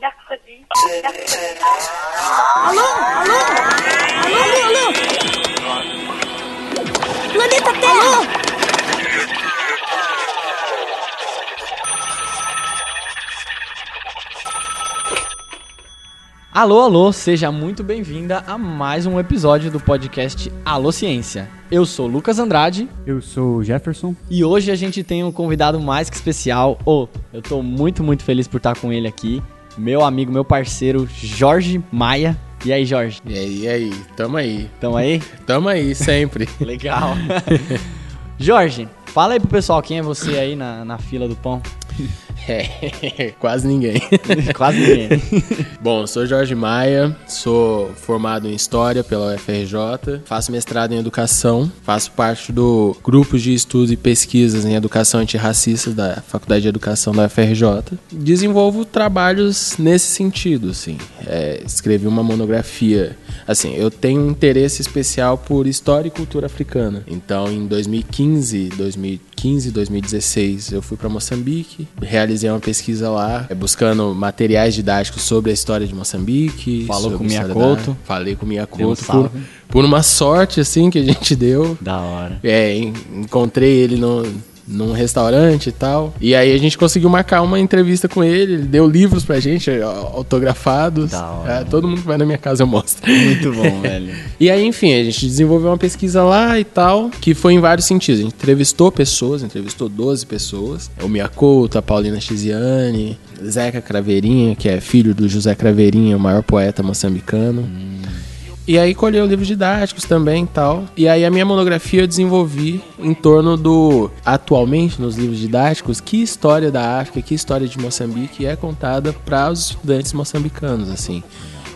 Mercredi. Mercredi. Alô, alô, seja muito bem-vinda a mais um episódio do podcast Alô Ciência. Eu sou Lucas Andrade Eu sou o Jefferson. e hoje a gente tem um convidado mais que especial. Oh, eu tô muito, muito feliz por estar com ele aqui. Meu amigo, meu parceiro, Jorge Maia. E aí, Jorge? E aí, e aí? Tamo aí. Tamo aí? Tamo aí, sempre. Legal. Jorge, fala aí pro pessoal quem é você aí na, na fila do pão. É, quase ninguém. Quase ninguém. Bom, sou Jorge Maia, sou formado em História pela UFRJ, faço mestrado em Educação, faço parte do grupo de estudos e pesquisas em Educação Antirracista da Faculdade de Educação da UFRJ. Desenvolvo trabalhos nesse sentido, assim. É, escrevi uma monografia. Assim, eu tenho um interesse especial por história e cultura africana. Então, em 2015, 2015, 2016, eu fui para Moçambique, realizei uma pesquisa lá, é, buscando materiais didáticos sobre a história de Moçambique. Falou com história Couto. da- Falei com um Couto. Por, por uma sorte, assim, que a gente deu. da hora. É, en- encontrei ele no, num restaurante e tal. E aí a gente conseguiu marcar uma entrevista com ele. Ele deu livros pra gente, ó, autografados. Da hora. É, todo mundo que vai na minha casa eu mostro. Muito bom, velho. E aí, enfim, a gente desenvolveu uma pesquisa lá e tal, que foi em vários sentidos. A gente entrevistou pessoas, entrevistou 12 pessoas. O Mia Couto, a Paulina Chiziane, Zeca Craveirinha, que é filho do José Craveirinha, o maior poeta moçambicano. E aí colheu livros didáticos também tal. E aí a minha monografia eu desenvolvi em torno do, atualmente, nos livros didáticos, que história da África, que história de Moçambique é contada para os estudantes moçambicanos, assim.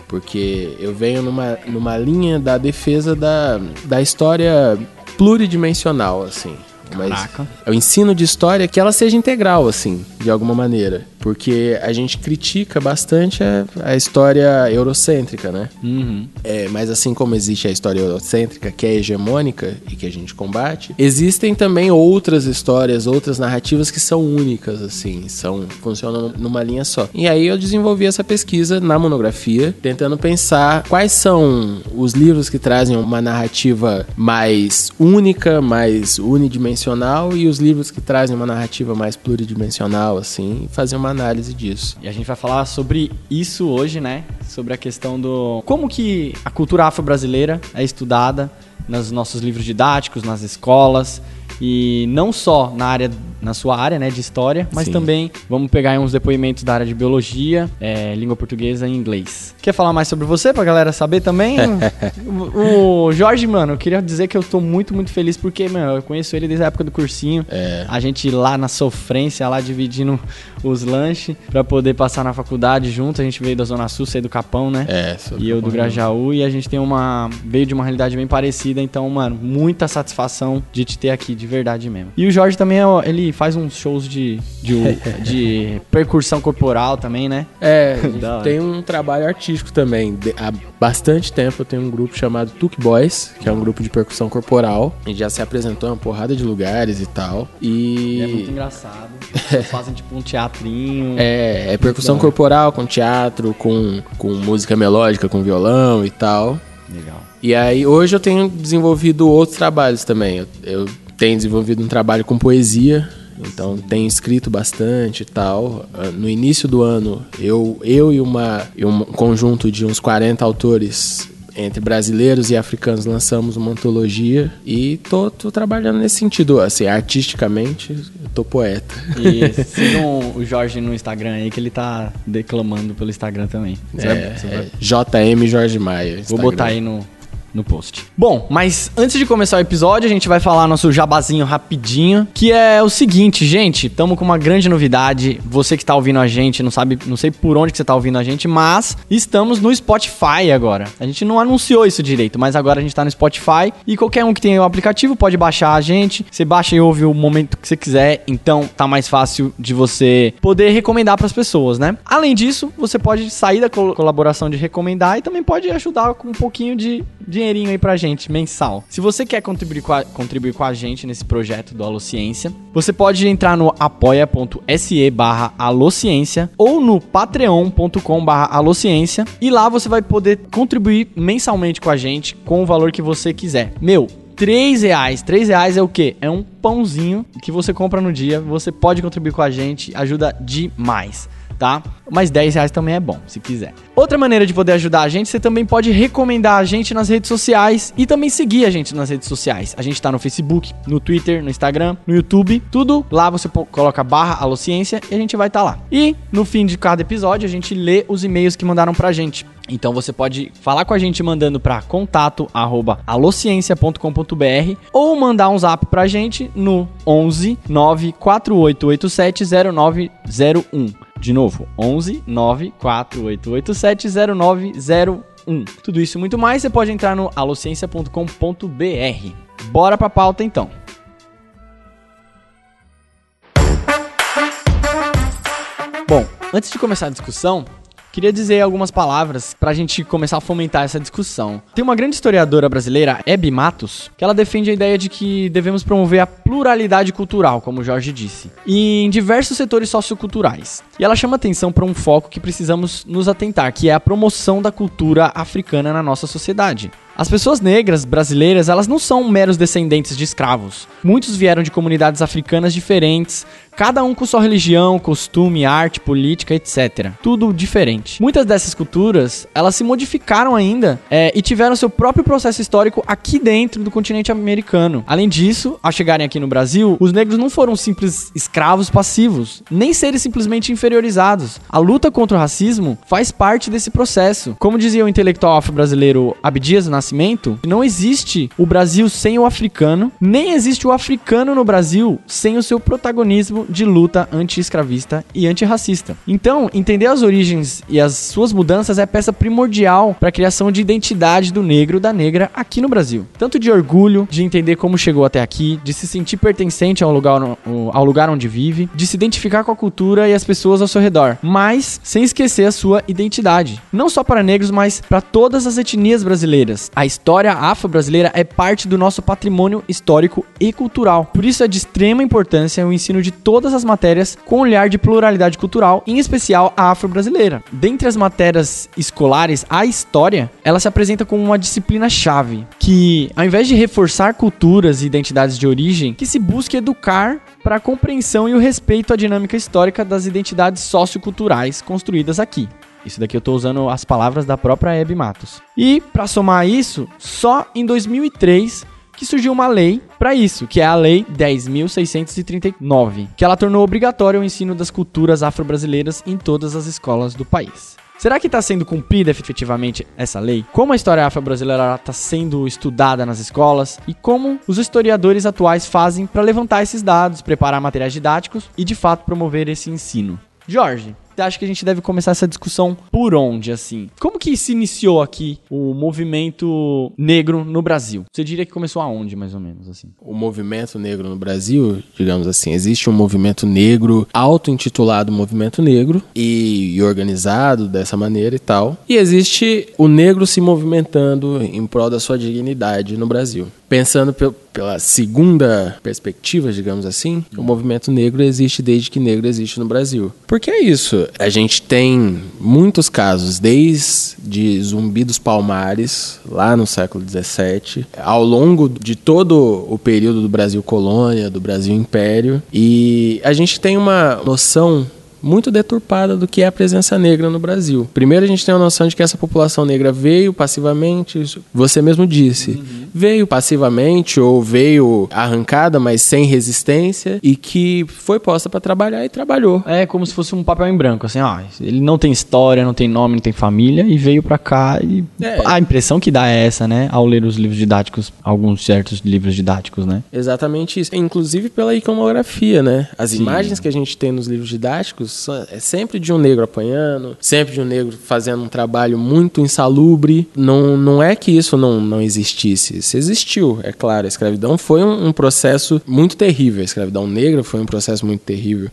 Porque eu venho numa, numa linha da defesa da, da história pluridimensional, assim. Mas Caraca. é o ensino de história que ela seja integral, assim, de alguma maneira. Porque a gente critica bastante a, a história eurocêntrica, né? Uhum. É, mas assim como existe a história eurocêntrica, que é hegemônica e que a gente combate, existem também outras histórias, outras narrativas que são únicas, assim, são funcionam numa linha só. E aí eu desenvolvi essa pesquisa na monografia, tentando pensar quais são os livros que trazem uma narrativa mais única, mais unidimensional, e os livros que trazem uma narrativa mais pluridimensional, assim, e fazer uma análise disso. E a gente vai falar sobre isso hoje, né? Sobre a questão do como que a cultura afro-brasileira é estudada nos nossos livros didáticos, nas escolas e não só na área na sua área, né, de história, mas Sim. também vamos pegar aí uns depoimentos da área de biologia, é, língua portuguesa e inglês. Quer falar mais sobre você pra galera saber também? o, o Jorge, mano, eu queria dizer que eu tô muito, muito feliz porque, mano, eu conheço ele desde a época do cursinho. É. A gente lá na sofrência, lá dividindo os lanches pra poder passar na faculdade junto. A gente veio da Zona Sul, sei do Capão, né? É, E eu do Grajaú, e a gente tem uma. veio de uma realidade bem parecida, então, mano, muita satisfação de te ter aqui, de verdade mesmo. E o Jorge também, é faz uns shows de, de, de percussão corporal também, né? É, tem um trabalho artístico também. De- há bastante tempo eu tenho um grupo chamado Tuk Boys, que é um grupo de percussão corporal. A gente já se apresentou em uma porrada de lugares e tal. E é muito engraçado. Eles fazem tipo um teatrinho. é, é percussão corporal com teatro, com, com música melódica, com violão e tal. Legal. E aí, hoje eu tenho desenvolvido outros trabalhos também. Eu, eu tenho desenvolvido um trabalho com poesia, então tenho escrito bastante e tal. Ah, No início do ano, eu, eu e, uma, e um conjunto de uns 40 autores entre brasileiros e africanos lançamos uma antologia e tô, tô trabalhando nesse sentido, assim, artisticamente, eu tô poeta. E sigam o Jorge no Instagram aí, que ele tá declamando pelo Instagram também. Você vai- É, você vai- é JM Jorge Maia. Vou Instagram. botar aí no, no post. Bom, mas antes de começar o episódio, a gente vai falar nosso jabazinho rapidinho, que é o seguinte, gente, estamos com uma grande novidade. Você que tá ouvindo a gente, não sabe, não sei por onde que você tá ouvindo a gente, mas estamos no Spotify agora. A gente não anunciou isso direito, mas agora a gente tá no Spotify e qualquer um que tenha o aplicativo pode baixar a gente. Você baixa e ouve o momento que você quiser, então tá mais fácil de você poder recomendar pras pessoas, né? Além disso, você pode sair da col- colaboração de recomendar e também pode ajudar com um pouquinho de, de dinheirinho aí pra gente, mensal. Se você quer contribuir com a, contribuir com a gente nesse projeto do Alociência, você pode entrar no apoia.se barra alociência ou no patreon.com barra alociência e lá você vai poder contribuir mensalmente com a gente com o valor que você quiser. Meu, 3 reais. 3 reais é o quê? É um pãozinho que você compra no dia. Você pode contribuir com a gente, ajuda demais tá? Mas 10 reais também é bom, se quiser. Outra maneira de poder ajudar a gente, você também pode recomendar a gente nas redes sociais e também seguir a gente nas redes sociais. A gente tá no Facebook, no Twitter, no Instagram, no YouTube, tudo lá você coloca barra Alociência e a gente vai estar tá lá. E no fim de cada episódio a gente lê os e-mails que mandaram pra gente. Então você pode falar com a gente mandando para contato@alociencia.com.br ou mandar um zap pra gente no 11 94887 0901. De novo, 11 948870901. Tudo isso e muito mais você pode entrar no alociencia.com.br. Bora pra pauta então. Bom, antes de começar a discussão, Queria dizer algumas palavras para a gente começar a fomentar essa discussão. Tem uma grande historiadora brasileira, Hebe Matos, que ela defende a ideia de que devemos promover a pluralidade cultural, como Jorge disse, em diversos setores socioculturais. E ela chama atenção para um foco que precisamos nos atentar, que é a promoção da cultura africana na nossa sociedade. As pessoas negras brasileiras, elas não são meros descendentes de escravos. Muitos vieram de comunidades africanas diferentes, cada um com sua religião, costume, arte, política, etc. Tudo diferente. Muitas dessas culturas, elas se modificaram ainda é, e tiveram seu próprio processo histórico aqui dentro do continente americano. Além disso, ao chegarem aqui no Brasil, os negros não foram simples escravos passivos, nem seres simplesmente inferiorizados. A luta contra o racismo faz parte desse processo. Como dizia o intelectual afro-brasileiro Abdias Nascimento, Nascimento, não existe o Brasil sem o africano, nem existe o africano no Brasil sem o seu protagonismo de luta anti-escravista e antirracista. Então, entender as origens e as suas mudanças é peça primordial para a criação de identidade do negro da negra aqui no Brasil. Tanto de orgulho, de entender como chegou até aqui, de se sentir pertencente ao lugar, ao lugar onde vive, de se identificar com a cultura e as pessoas ao seu redor, mas sem esquecer a sua identidade. Não só para negros, mas para todas as etnias brasileiras. A história afro-brasileira é parte do nosso patrimônio histórico e cultural. Por isso é de extrema importância o ensino de todas as matérias com olhar de pluralidade cultural, em especial a afro-brasileira. Dentre as matérias escolares, a história, ela se apresenta como uma disciplina-chave, que ao invés de reforçar culturas e identidades de origem, que se busque educar para a compreensão e o respeito à dinâmica histórica das identidades socioculturais construídas aqui. Isso daqui eu estou usando as palavras da própria Hebe Matos. E, para somar isso, só em 2003 que surgiu uma lei para isso, que é a Lei 10.639, que ela tornou obrigatório o ensino das culturas afro-brasileiras em todas as escolas do país. Será que está sendo cumprida efetivamente essa lei? Como a história afro-brasileira está sendo estudada nas escolas? E como os historiadores atuais fazem para levantar esses dados, preparar materiais didáticos e de fato promover esse ensino? Jorge, acha que a gente deve começar essa discussão por onde, assim? Como que se iniciou aqui o movimento negro no Brasil? Você diria que começou aonde, mais ou menos, assim? O movimento negro no Brasil, digamos assim, existe um movimento negro auto-intitulado Movimento Negro e, e organizado dessa maneira e tal. E existe o negro se movimentando em prol da sua dignidade no Brasil. Pensando pela segunda perspectiva, digamos assim, o movimento negro existe desde que negro existe no Brasil. Porque é isso, a gente tem muitos casos, desde Zumbi dos Palmares, lá no século XVII, ao longo de todo o período do Brasil colônia, do Brasil império, e a gente tem uma noção muito deturpada do que é a presença negra no Brasil. Primeiro, a gente tem a noção de que essa população negra veio passivamente, você mesmo disse, uhum. veio passivamente ou veio arrancada, mas sem resistência, e que foi posta para trabalhar e trabalhou. É como se fosse um papel em branco, assim, ó, ele não tem história, não tem nome, não tem família, e veio para cá e é. a impressão que dá é essa, né, ao ler os livros didáticos, alguns certos livros didáticos, né? Exatamente isso. Inclusive pela iconografia, né? As Sim. imagens que a gente tem nos livros didáticos é sempre de um negro apanhando, sempre de um negro fazendo um trabalho muito insalubre. Não, não é que isso não, não existisse. Isso existiu, é claro. A escravidão foi um, um processo muito terrível. A escravidão negra foi um processo muito terrível.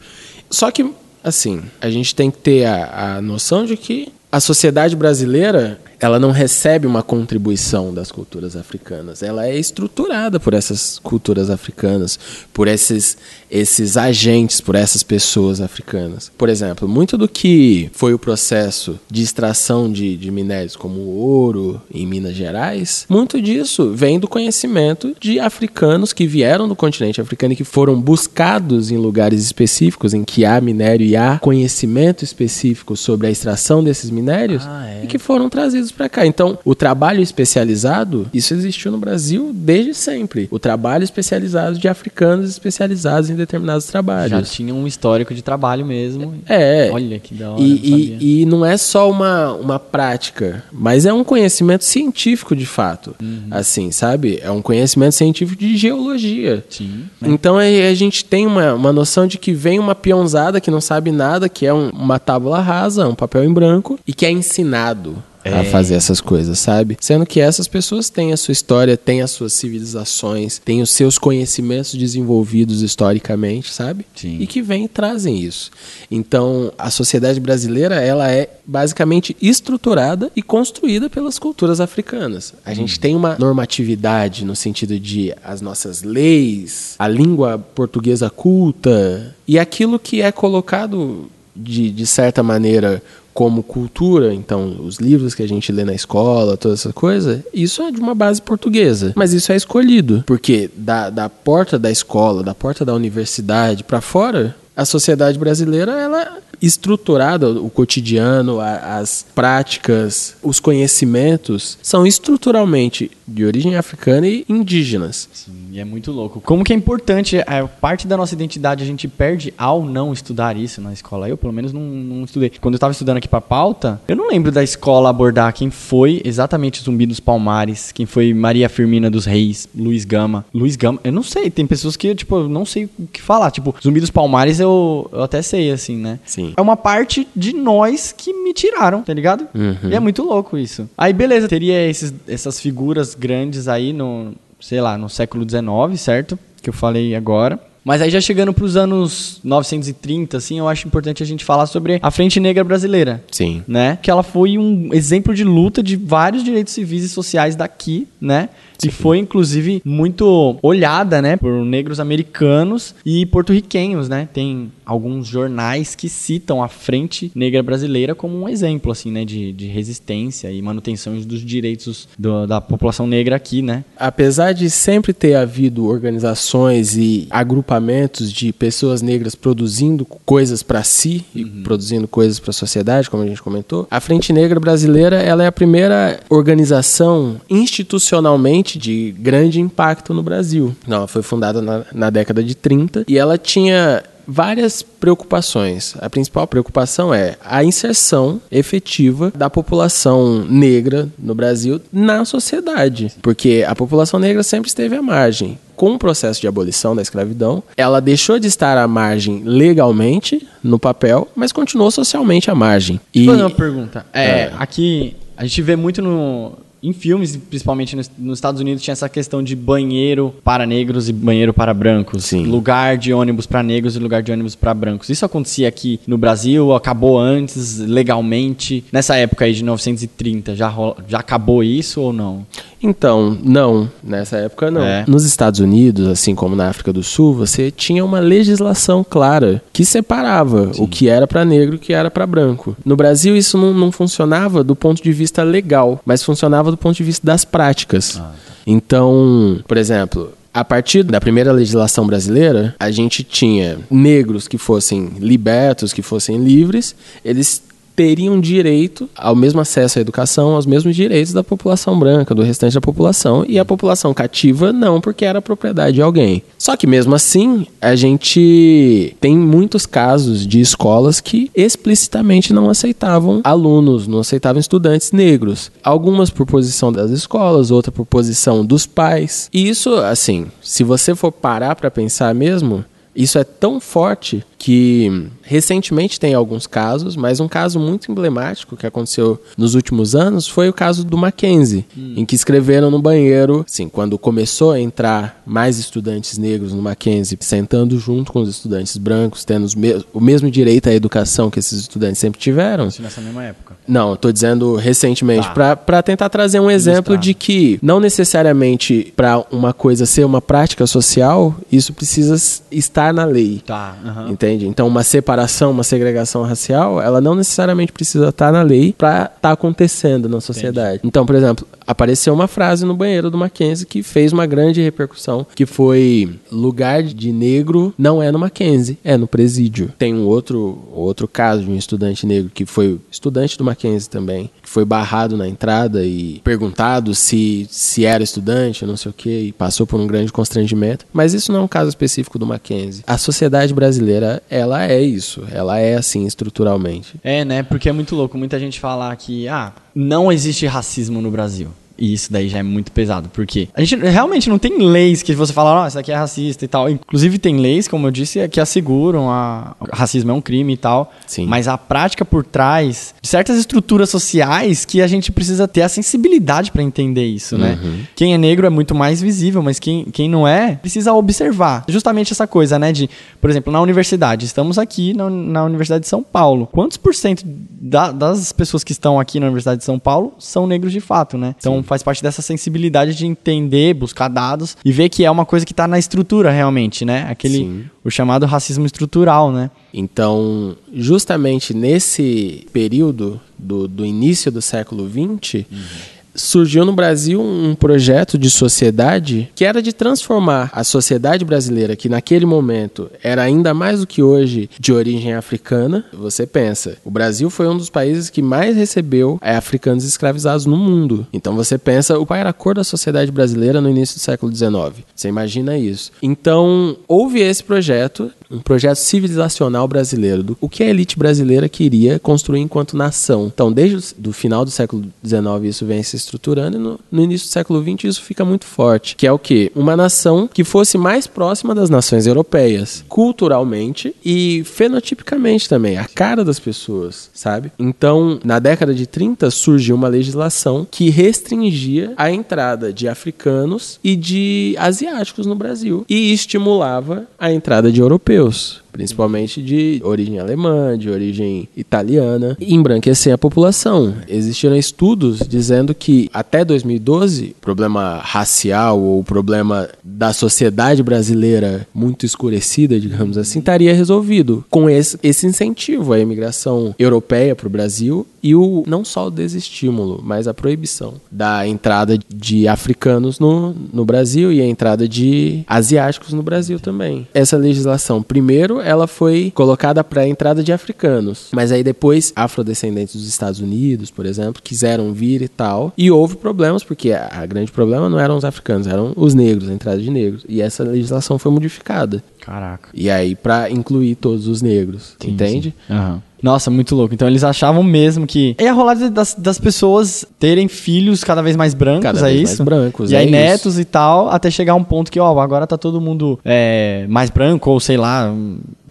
Só que, assim, a gente tem que ter a, a noção de que a sociedade brasileira ela não recebe uma contribuição das culturas africanas. Ela é estruturada por essas culturas africanas, por esses, esses agentes, por essas pessoas africanas. Por exemplo, muito do que foi o processo de extração de, de minérios como o ouro em Minas Gerais, muito disso vem do conhecimento de africanos que vieram do continente africano e que foram buscados em lugares específicos em que há minério e há conhecimento específico sobre a extração desses minérios Ah, é. e que foram trazidos para cá. Então, o trabalho especializado, isso existiu no Brasil desde sempre. O trabalho especializado de africanos especializados em determinados Já trabalhos. tinha um histórico de trabalho mesmo. É. Olha que da hora. E, e, e não é só uma, uma prática, mas é um conhecimento científico de fato. Uhum. Assim, sabe? É um conhecimento científico de geologia. Sim. Então aí a gente tem uma, uma noção de que vem uma peãozada que não sabe nada, que é um- uma tábula rasa, um papel em branco, e que é ensinado a É. fazer essas coisas, sabe? Sendo que essas pessoas têm a sua história, têm as suas civilizações, têm os seus conhecimentos desenvolvidos historicamente, sabe? Sim. E que vêm e trazem isso. Então, a sociedade brasileira, ela é basicamente estruturada e construída pelas culturas africanas. A gente tem uma normatividade no sentido de as nossas leis, a língua portuguesa culta e aquilo que é colocado de, de certa maneira como cultura, então os livros que a gente lê na escola, toda essa coisa, isso é de uma base portuguesa. Mas isso é escolhido, porque da, da porta da escola, da porta da universidade para fora, a sociedade brasileira ela estruturada, o cotidiano, as práticas, os conhecimentos são estruturalmente de origem africana e indígenas. Sim, e é muito louco. Como que é importante, é, parte da nossa identidade a gente perde ao não estudar isso na escola. Eu, pelo menos, não, não estudei. Quando eu estava estudando aqui pra pauta, eu não lembro da escola abordar quem foi exatamente Zumbi dos Palmares, quem foi Maria Firmina dos Reis, Luiz Gama. Luiz Gama, eu não sei, tem pessoas que, tipo, eu não sei o que falar. Tipo, Zumbi dos Palmares eu, eu até sei, assim, né? Sim. É uma parte de nós que me tiraram, tá ligado? Uhum. E é muito louco isso. Aí, beleza, teria esses, essas figuras grandes aí no, sei lá, no século XIX, certo? Que eu falei agora. Mas aí já chegando pros anos 930, assim, eu acho importante a gente falar sobre a Frente Negra Brasileira. Sim. Né? Que ela foi um exemplo de luta de vários direitos civis e sociais daqui, né? E foi, inclusive, muito olhada, né? Por negros americanos e porto-riquenhos, né? Tem alguns jornais que citam a Frente Negra Brasileira como um exemplo, assim, né? De, de resistência e manutenção dos direitos do- da população negra aqui, né? Apesar de sempre ter havido organizações e agrupamentos de pessoas negras produzindo coisas para si e produzindo coisas para a sociedade, como a gente comentou, a Frente Negra Brasileira ela é a primeira organização institucionalmente de grande impacto no Brasil. Não, ela foi fundada na, na década de 30 e ela tinha várias preocupações. A principal preocupação é a inserção efetiva da população negra no Brasil na sociedade, porque a população negra sempre esteve à margem. Com o processo de abolição da escravidão, ela deixou de estar à margem legalmente no papel, mas continuou socialmente à margem. E Vou fazer uma pergunta. É, É. aqui a gente vê muito no em filmes, principalmente nos, nos Estados Unidos, tinha essa questão de banheiro para negros e banheiro para brancos. Sim. Lugar de ônibus para negros e lugar de ônibus para brancos. Isso acontecia aqui no Brasil, acabou antes, legalmente. Nessa época aí de 1930, já, ro- já acabou isso ou não? Então, não. Nessa época, não. É. Nos Estados Unidos, assim como na África do Sul, você tinha uma legislação clara que separava o que era para negro e o que era para branco. No Brasil, isso não, não funcionava do ponto de vista legal, mas funcionava do ponto de vista das práticas. Então, por exemplo. A partir da primeira legislação brasileira, a gente tinha negros que fossem libertos, que fossem livres, eles teriam direito ao mesmo acesso à educação, aos mesmos direitos da população branca, do restante da população, e a população cativa não, porque era propriedade de alguém. Só que mesmo assim, a gente tem muitos casos de escolas que explicitamente não aceitavam alunos, não aceitavam estudantes negros. Algumas por posição das escolas, outra por posição dos pais. E isso, assim, se você for parar para pensar mesmo, Isso é tão forte que recentemente tem alguns casos, mas um caso muito emblemático que aconteceu nos últimos anos foi o caso do Mackenzie, hum. em que escreveram no banheiro, assim, quando começou a entrar mais estudantes negros no Mackenzie, sentando junto com os estudantes brancos, tendo me o mesmo direito à educação que esses estudantes sempre tiveram. Isso nessa mesma época. Não, estou dizendo recentemente, tá. para tentar trazer um exemplo de que não necessariamente para uma coisa ser uma prática social, isso precisa estar na lei. Tá. Uhum. Entende? Então, uma separação, uma segregação racial, ela não necessariamente precisa estar na lei para estar tá acontecendo na sociedade. Entendi. Então, por exemplo, apareceu uma frase no banheiro do Mackenzie que fez uma grande repercussão, que foi lugar de negro não é no Mackenzie, é no presídio. Tem um outro, outro caso de um estudante negro que foi estudante do Mackenzie também, que foi barrado na entrada e perguntado se, se era estudante, não sei o que, e passou por um grande constrangimento. Mas isso não é um caso específico do Mackenzie. A sociedade brasileira, ela é isso, ela é assim estruturalmente. É, né? Porque é muito louco. Muita gente fala que, ah, não existe racismo no Brasil. E isso daí já é muito pesado, porque a gente realmente não tem leis que você fala, oh, isso aqui é racista e tal. Inclusive tem leis, como eu disse, que asseguram a racismo é um crime e tal. Sim. Mas a prática por trás de certas estruturas sociais que a gente precisa ter a sensibilidade para entender isso, né? Uhum. Quem é negro é muito mais visível, mas quem, quem não é precisa observar. Justamente essa coisa, né? De, por exemplo, na universidade, estamos aqui na, na Universidade de São Paulo. Quantos por cento da, das pessoas que estão aqui na Universidade de São Paulo são negros de fato, né? Então Sim faz parte dessa sensibilidade de entender, buscar dados e ver que é uma coisa que está na estrutura realmente, né? Aquele Sim. o chamado racismo estrutural, né? Então, justamente nesse período do, do início do século XX, uhum surgiu no Brasil um projeto de sociedade que era de transformar a sociedade brasileira, que naquele momento era ainda mais do que hoje de origem africana. Você pensa, o Brasil foi um dos países que mais recebeu é, africanos escravizados no mundo. Então você pensa, qual era a cor da sociedade brasileira no início do século XIX? Você imagina isso. Então houve esse projeto, um projeto civilizacional brasileiro, do, o que a elite brasileira queria construir enquanto nação. Então desde o final do século XIX isso vem se estruturando e no, no, início do século XX isso fica muito forte, que é o que? Uma nação que fosse mais próxima das nações europeias, culturalmente e fenotipicamente também, a cara das pessoas, sabe? Então, na década de 30 surgiu uma legislação que restringia a entrada de africanos e de asiáticos no Brasil e estimulava a entrada de europeus principalmente de origem alemã, de origem italiana, e embranquecer a população. Existiram estudos dizendo que até 2012, o problema racial ou problema da sociedade brasileira muito escurecida, digamos assim, estaria resolvido com esse, esse incentivo à imigração europeia para o Brasil e o não só o desestímulo, mas a proibição da entrada de africanos no, no Brasil e a entrada de asiáticos no Brasil também. Essa legislação, primeiro, ela foi colocada para entrada de africanos, mas aí depois afrodescendentes dos Estados Unidos, por exemplo, quiseram vir e tal, e houve problemas porque a, a grande problema não eram os africanos, eram os negros, a entrada de negros, e essa legislação foi modificada. Caraca. E aí para incluir todos os negros, sim, entende? Sim. Uhum. Nossa, muito louco. Então eles achavam mesmo que ia rolar das, das pessoas terem filhos cada vez mais brancos, cada é vez isso? Mais brancos, e é aí isso. netos e tal, até chegar um ponto que, ó, agora tá todo mundo é, mais branco, ou sei lá,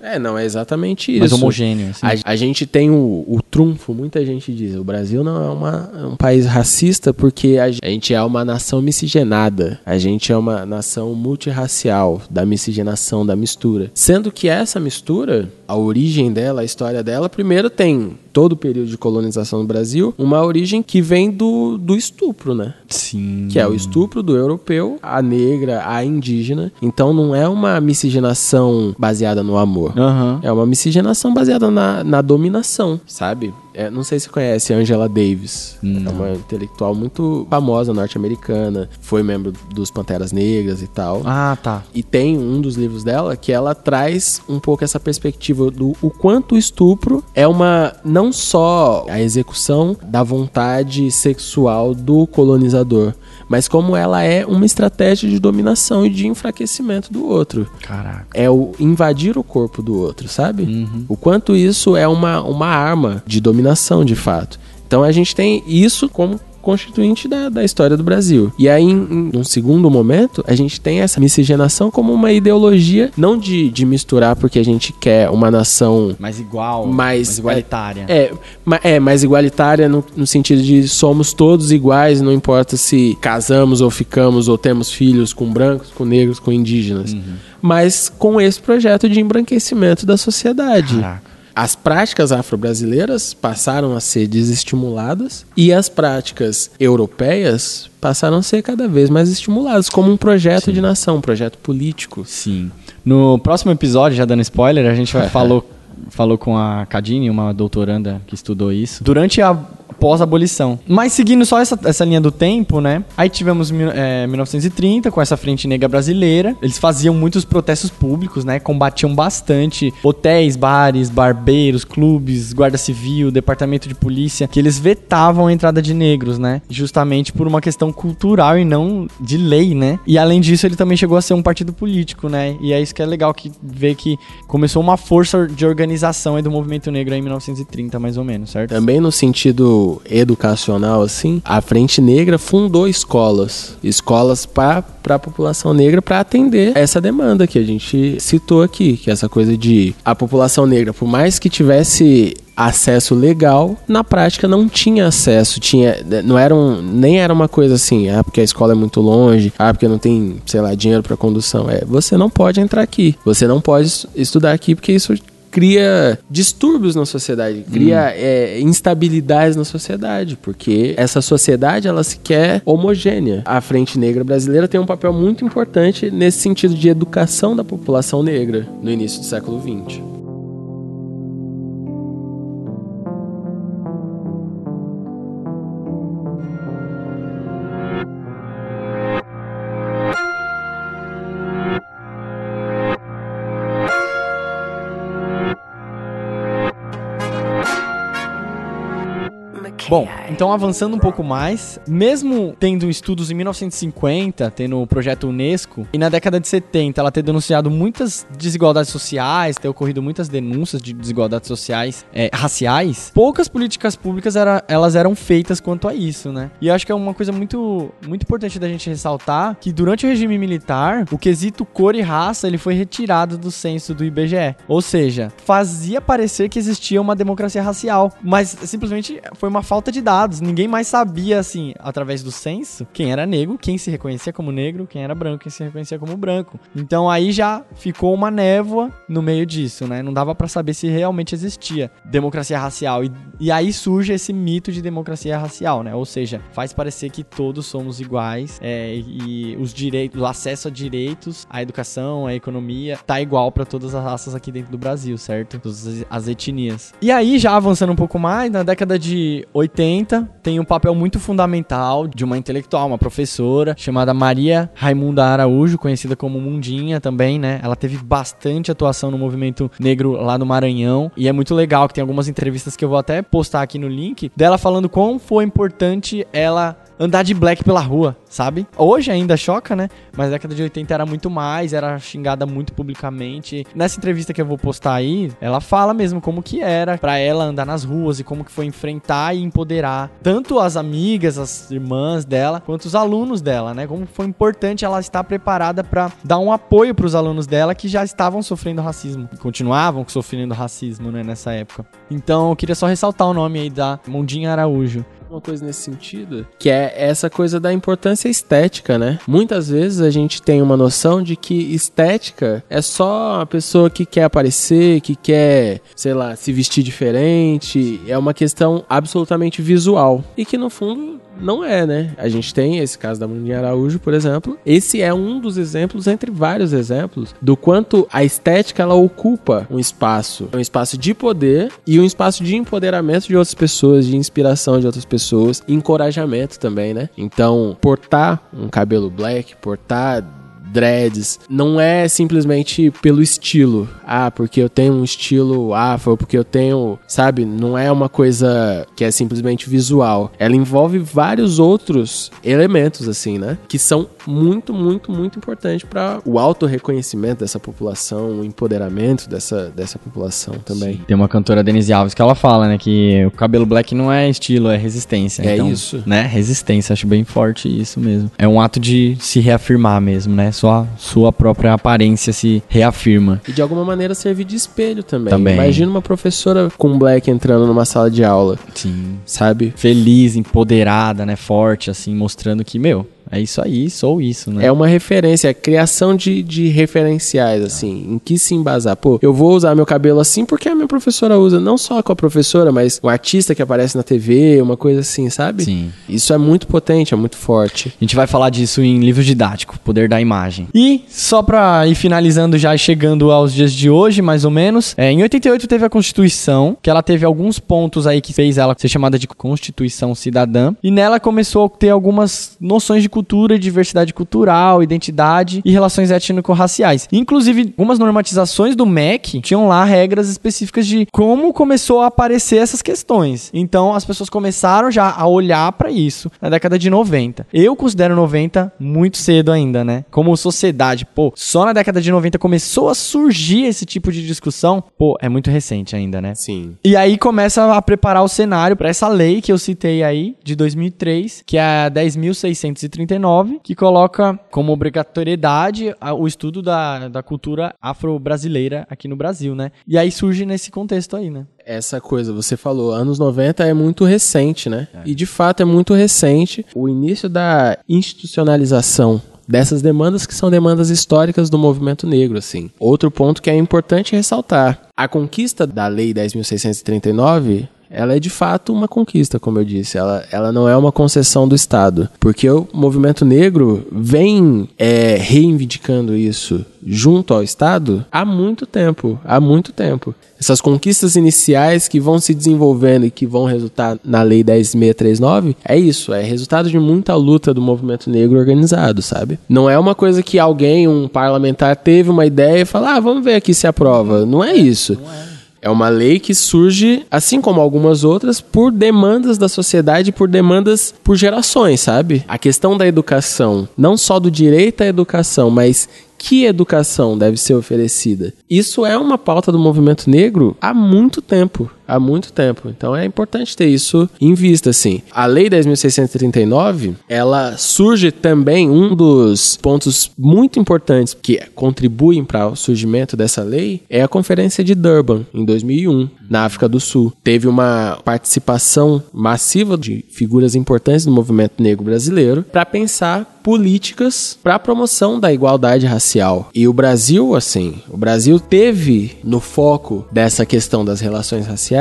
é, não, é exatamente isso. Mais homogêneo. Assim. A, a, gente tem o, o, trunfo, muita gente diz, o Brasil não é uma, um país racista porque a, a, gente é uma nação miscigenada. A gente é uma nação multirracial, da miscigenação, da mistura. Sendo que essa mistura, a origem dela, a história dela, primeiro tem todo o período de colonização no Brasil, uma origem que vem do, do estupro, né? Sim. Que é o estupro do europeu, a negra, a indígena. Então não é uma miscigenação baseada no amor. Uhum. É uma miscigenação baseada na, na dominação, sabe? É, não sei se conhece Angela Davis. Não. É uma intelectual muito famosa norte-americana. Foi membro dos Panteras Negras e tal. Ah, tá. E tem um dos livros dela que ela traz um pouco essa perspectiva do o quanto o estupro é uma não só a execução da vontade sexual do colonizador, mas como ela é uma estratégia de dominação e de enfraquecimento do outro. Caraca. É o invadir o corpo do outro, sabe? Uhum. O quanto isso é uma, uma arma de dominação, de fato. Então a gente tem isso como constituinte da, da história do Brasil. E aí, em, em um segundo momento, a gente tem essa miscigenação como uma ideologia, não de, de misturar porque a gente quer uma nação Mais igual, Mais- mais igualitária. é, ma- é mais igualitária no, no sentido de somos todos iguais, não importa se casamos ou ficamos ou temos filhos com brancos, com negros, com indígenas. Mas com esse projeto de embranquecimento da sociedade. Caraca. As práticas afro-brasileiras passaram a ser desestimuladas e as práticas europeias passaram a ser cada vez mais estimuladas como um projeto de nação, um projeto político. Sim. No próximo episódio, já dando spoiler, a gente falou, falou com a Cadine, uma doutoranda que estudou isso, durante a pós-abolição. Mas seguindo só essa, essa linha do tempo, né? Aí tivemos é, 1930, com essa Frente Negra Brasileira. Eles faziam muitos protestos públicos, né? Combatiam bastante hotéis, bares, barbeiros, clubes, guarda civil, departamento de polícia, que eles vetavam a entrada de negros, né? Justamente por uma questão cultural e não de lei, né? E além disso, ele também chegou a ser um partido político, né? E é isso que é legal que ver que começou uma força de organização aí do movimento negro aí em 1930, mais ou menos, certo? Também no sentido educacional, assim, a Frente Negra fundou escolas. Escolas para a população negra para atender essa demanda que a gente citou aqui, que é essa coisa de a população negra, por mais que tivesse acesso legal, na prática não tinha acesso, tinha não era um, nem era uma coisa assim, ah, porque a escola é muito longe, ah, porque não tem, sei lá, dinheiro para condução. É, você não pode entrar aqui. Você não pode es- estudar aqui porque isso cria distúrbios na sociedade, cria é, instabilidades na sociedade, porque essa sociedade ela se quer homogênea. A Frente Negra Brasileira tem um papel muito importante nesse sentido de educação da população negra no início do século XX. Bom, então avançando um pouco mais, mesmo tendo estudos em 1950, tendo o projeto Unesco, e na década de 70 ela ter denunciado muitas desigualdades sociais, ter ocorrido muitas denúncias de desigualdades sociais, é, raciais, poucas políticas públicas era, elas eram feitas quanto a isso, né? E acho que é uma coisa muito, muito importante da gente ressaltar que durante o regime militar, o quesito cor e raça ele foi retirado do censo do IBGE. Ou seja, fazia parecer que existia uma democracia racial, mas simplesmente foi uma falta de dados. Ninguém mais sabia, assim, através do censo, quem era negro, quem se reconhecia como negro, quem era branco, quem se reconhecia como branco. Então aí já ficou uma névoa no meio disso, né? Não dava pra saber se realmente existia democracia racial. E, e aí surge esse mito de democracia racial, né? Ou seja, faz parecer que todos somos iguais é, e os direitos, o acesso a direitos, a educação, a economia, tá igual pra todas as raças aqui dentro do Brasil, certo? Todas as- as etnias. E aí, já avançando um pouco mais, na década de 80, tem um papel muito fundamental de uma intelectual, uma professora, chamada Maria Raimunda Araújo, conhecida como Mundinha também, né? Ela teve bastante atuação no movimento negro lá no Maranhão. E é muito legal que tem algumas entrevistas que eu vou até postar aqui no link, dela falando quão foi importante ela andar de black pela rua, sabe? Hoje ainda choca, né? Mas na década de 80 era muito mais, era xingada muito publicamente. Nessa entrevista que eu vou postar aí, ela fala mesmo como que era pra ela andar nas ruas e como que foi enfrentar e empoderar tanto as amigas, as irmãs dela, quanto os alunos dela, né? Como foi importante ela estar preparada pra dar um apoio pros alunos dela que já estavam sofrendo racismo, e continuavam sofrendo racismo, né, nessa época. Então, eu queria só ressaltar o nome aí da Mundinha Araújo. Uma coisa nesse sentido, que é essa coisa da importância estética, né? Muitas vezes a gente tem uma noção de que estética é só a pessoa que quer aparecer, que quer, sei lá, se vestir diferente, é uma questão absolutamente visual. E que no fundo não é, né? A gente tem esse caso da Mundinha Araújo, por exemplo. Esse é um dos exemplos entre vários exemplos do quanto a estética ela ocupa um espaço, um espaço de poder e um espaço de empoderamento de outras pessoas, de inspiração de outras pessoas, encorajamento também, né? Então, portar um cabelo black, portar dreads. Não é simplesmente pelo estilo. Ah, porque eu tenho um estilo afro, porque eu tenho, sabe? Não é uma coisa que é simplesmente visual. Ela envolve vários outros elementos, assim, né? Que são muito, muito, muito importantes para o auto-reconhecimento dessa população, o empoderamento dessa, dessa população também. Tem uma cantora, Denise Alves, que ela fala, né, que o cabelo black não é estilo, é resistência. É Então, isso. Né? Resistência, acho bem forte isso mesmo. É um ato de se reafirmar mesmo, né? Sua, sua própria aparência se reafirma. E de alguma maneira servir de espelho também. Também. Imagina uma professora com black entrando numa sala de aula, Sim. sabe? Feliz, empoderada, né? Forte, assim, mostrando que, meu, é isso aí, sou isso, né? É uma referência, é criação de, de referenciais, assim, em que se embasar. Pô, eu vou usar meu cabelo assim porque a minha professora usa, não só com a professora, mas o artista que aparece na TV, uma coisa assim, sabe? Sim. Isso é muito potente, é muito forte. A gente vai falar disso em livro didático, Poder da Imagem. E só pra ir finalizando já e chegando aos dias de hoje, mais ou menos, é, em 88 teve a Constituição, que ela teve alguns pontos aí que fez ela ser chamada de Constituição Cidadã, e nela começou a ter algumas noções de cultura, diversidade cultural, identidade e relações étnico-raciais. Inclusive, algumas normatizações do MEC tinham lá regras específicas de como começou a aparecer essas questões. Então, as pessoas começaram já a olhar pra isso na década de 90. Eu considero 90 muito cedo ainda, né? Como sociedade, pô, só na década de 90 começou a surgir esse tipo de discussão. Pô, é muito recente ainda, né? Sim. E aí começa a preparar o cenário para essa lei que eu citei aí, de 2003, que é a 10.639, que coloca como obrigatoriedade o estudo da, da cultura afro-brasileira aqui no Brasil, né? E aí surge nesse contexto aí, né? Essa coisa, você falou, anos 90 é muito recente, né? E de fato é muito recente o início da institucionalização dessas demandas que são demandas históricas do movimento negro, assim. Outro ponto que é importante ressaltar, a conquista da Lei 10.639 ela é de fato uma conquista, como eu disse. Ela, ela não é uma concessão do Estado. Porque o movimento negro vem é, reivindicando isso junto ao Estado há muito tempo. Há muito tempo. Essas conquistas iniciais que vão se desenvolvendo e que vão resultar na Lei 10.639 é isso. É resultado de muita luta do movimento negro organizado, sabe? Não é uma coisa que alguém, um parlamentar, teve uma ideia e fala, ah, vamos ver aqui se aprova. Não é isso. É uma lei que surge, assim como algumas outras, por demandas da sociedade, por demandas por gerações, sabe? A questão da educação, não só do direito à educação, mas que educação deve ser oferecida. Isso é uma pauta do movimento negro há muito tempo. Há muito tempo. Então é importante ter isso em vista, assim. A Lei 10.639, ela surge também, um dos pontos muito importantes que contribuem para o surgimento dessa lei é a Conferência de Durban, em 2001, na África do Sul. Teve uma participação massiva de figuras importantes do movimento negro brasileiro para pensar políticas para a promoção da igualdade racial. E o Brasil, assim, o Brasil teve no foco dessa questão das relações raciais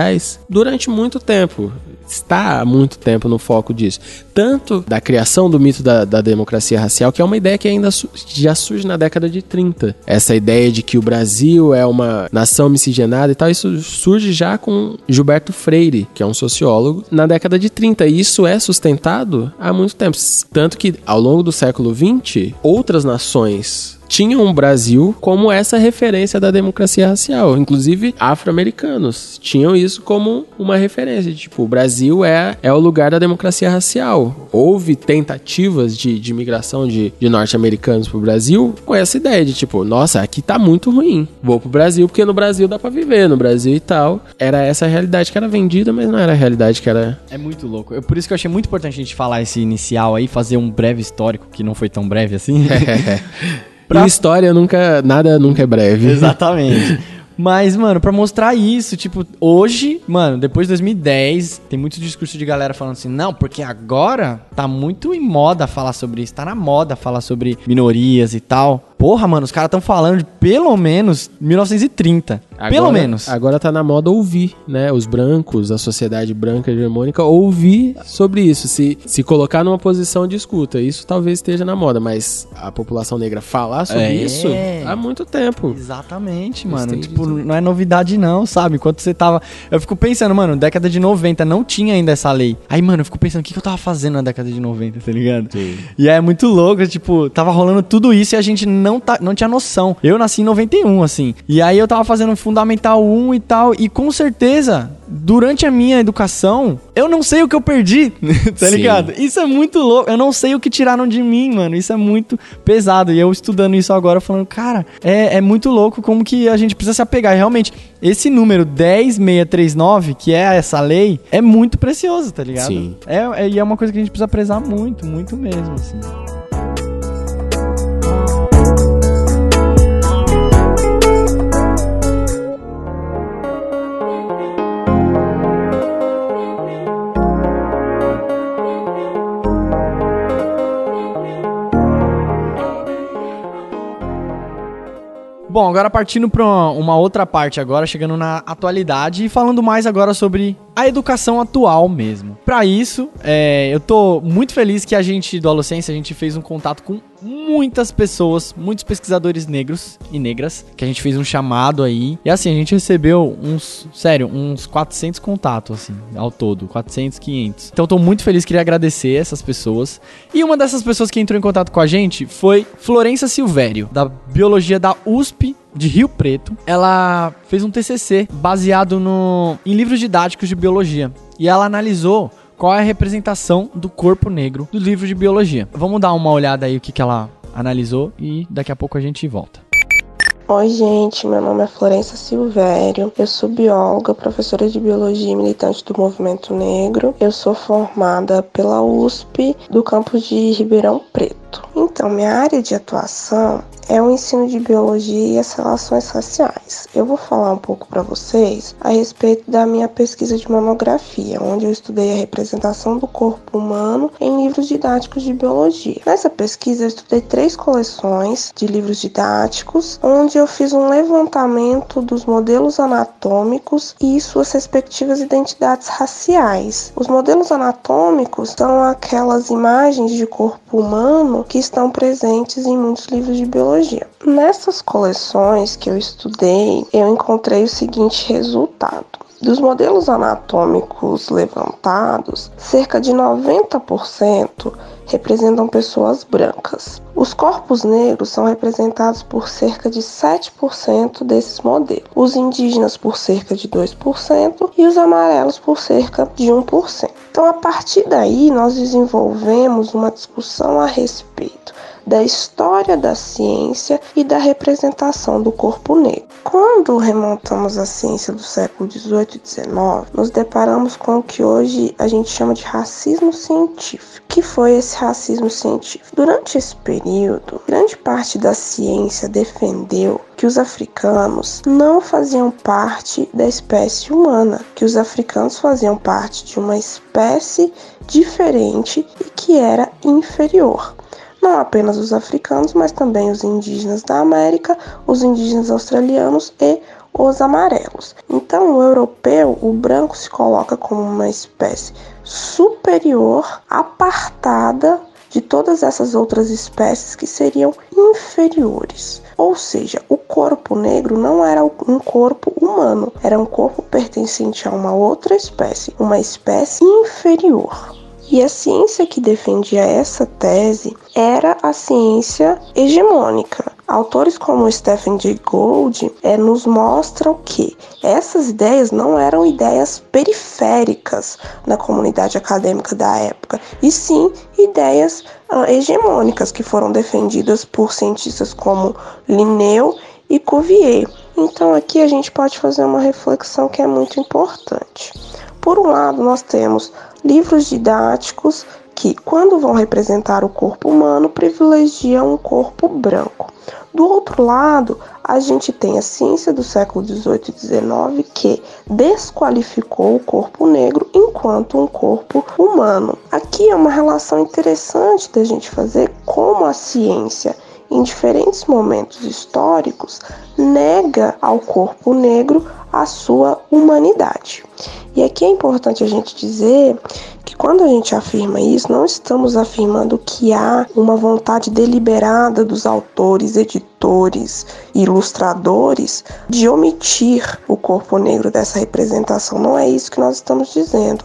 durante muito tempo. Está há muito tempo no foco disso. Tanto da criação do mito da, da democracia racial, que é uma ideia que ainda su- já surge na década de 30. Essa ideia de que o Brasil é uma nação miscigenada e tal, isso surge já com Gilberto Freire, que é um sociólogo, na década de 30. E isso é sustentado há muito tempo. Tanto que ao longo do século XX, outras nações tinham o Brasil como essa referência da democracia racial. Inclusive, afro-americanos tinham isso como uma referência. Tipo, o Brasil é, é o lugar da democracia racial. Houve tentativas de, de migração de, de norte-americanos pro Brasil com essa ideia de, tipo, nossa, aqui tá muito ruim. Vou pro Brasil porque no Brasil dá pra viver, no Brasil e tal. Era essa a realidade que era vendida, mas não era a realidade que era... É muito louco. Eu- por isso que eu achei muito importante a gente falar esse inicial aí, fazer um breve histórico, que não foi tão breve assim. Pra... história nunca... Nada nunca é breve. Exatamente. Mas, mano, pra mostrar isso, tipo, hoje, mano, depois de 2010, tem muito discurso de galera falando assim, não, porque agora tá muito em moda falar sobre isso, tá na moda falar sobre minorias e tal. Porra, mano, os caras estão falando de pelo menos 1930. pelo Agora- menos. Agora tá na moda ouvir, né? Os brancos, a sociedade branca hegemônica, ouvir sobre isso. Se, se colocar numa posição de escuta. Isso talvez esteja na moda, mas a população negra falar sobre É. isso há muito tempo. Exatamente, mano. Tipo, não é novidade não, sabe? Enquanto você tava... Eu fico pensando, mano, década de 90 não tinha ainda essa lei. Aí, mano, eu fico pensando, o que, que eu tava fazendo na década de 90, tá ligado? Sim. E é muito louco, tipo, tava rolando tudo isso e a gente não, tá, não tinha noção. Eu nasci em 91, assim. E aí eu tava fazendo Fundamental 1 e tal. E com certeza, durante a minha educação, eu não sei o que eu perdi, tá Sim. ligado? Isso é muito louco. Eu não sei o que tiraram de mim, mano. Isso é muito pesado. E eu estudando isso agora, falando, cara, é, é muito louco como que a gente precisa se apegar. E realmente, esse número 10639, que é essa lei, é muito precioso, tá ligado? Sim. É, é, e é uma coisa que a gente precisa prezar muito, muito mesmo, assim. Bom, agora partindo para uma outra parte agora, chegando na atualidade e falando mais agora sobre a educação atual mesmo. Para isso, é, eu tô muito feliz que a gente do Alocência, a gente fez um contato com muitas pessoas, muitos pesquisadores negros e negras, que a gente fez um chamado aí. E assim, a gente recebeu uns, sério, uns 400 contatos assim, ao todo, 400, 500. Então tô muito feliz, queria agradecer essas pessoas. E uma dessas pessoas que entrou em contato com a gente foi Florença Silvério, da Biologia da USP de Rio Preto. Ela fez um TCC baseado no, em livros didáticos de biologia. E ela analisou qual é a representação do corpo negro do livro de biologia. Vamos dar uma olhada aí o que, que ela analisou e daqui a pouco a gente volta. Oi, gente, meu nome é Florença Silvério, eu sou bióloga, professora de biologia e militante do movimento negro. Eu sou formada pela USP do campus de Ribeirão Preto. Então, minha área de atuação é o ensino de biologia e as relações raciais. Eu vou falar um pouco para vocês a respeito da minha pesquisa de monografia, onde eu estudei a representação do corpo humano em livros didáticos de biologia. Nessa pesquisa, eu estudei três coleções de livros didáticos, onde eu fiz um levantamento dos modelos anatômicos e suas respectivas identidades raciais. Os modelos anatômicos são aquelas imagens de corpo humano que estão presentes em muitos livros de biologia. Nessas coleções que eu estudei, eu encontrei o seguinte resultado. Dos modelos anatômicos levantados, cerca de 90% representam pessoas brancas. Os corpos negros são representados por cerca de 7% desses modelos, os indígenas por cerca de 2% e os amarelos por cerca de 1%. Então, a partir daí, nós desenvolvemos uma discussão a respeito da história da ciência e da representação do corpo negro. Quando remontamos a ciência do século XVIII e XIX, nos deparamos com o que hoje a gente chama de racismo científico. Que foi esse racismo científico? Durante esse período, grande parte da ciência defendeu que os africanos não faziam parte da espécie humana, que os africanos faziam parte de uma espécie diferente e que era inferior não apenas os africanos, mas também os indígenas da América, os indígenas australianos e os amarelos. Então, o europeu, o branco, se coloca como uma espécie superior, apartada de todas essas outras espécies que seriam inferiores. Ou seja, o corpo negro não era um corpo humano, era um corpo pertencente a uma outra espécie, uma espécie inferior. E a ciência que defendia essa tese era a ciência hegemônica. Autores como Stephen Jay Gould é, nos mostram que essas ideias não eram ideias periféricas na comunidade acadêmica da época, e sim ideias uh, hegemônicas que foram defendidas por cientistas como Linneu e Cuvier. Então aqui a gente pode fazer uma reflexão que é muito importante. Por um lado, nós temos livros didáticos que, quando vão representar o corpo humano, privilegiam um corpo branco. Do outro lado, a gente tem a ciência do século XVIII e XIX que desqualificou o corpo negro enquanto um corpo humano. Aqui é uma relação interessante da gente fazer como a ciência em diferentes momentos históricos, nega ao corpo negro a sua humanidade. E aqui é importante a gente dizer que quando a gente afirma isso, não estamos afirmando que há uma vontade deliberada dos autores, editores, ilustradores de omitir o corpo negro dessa representação. Não é isso que nós estamos dizendo.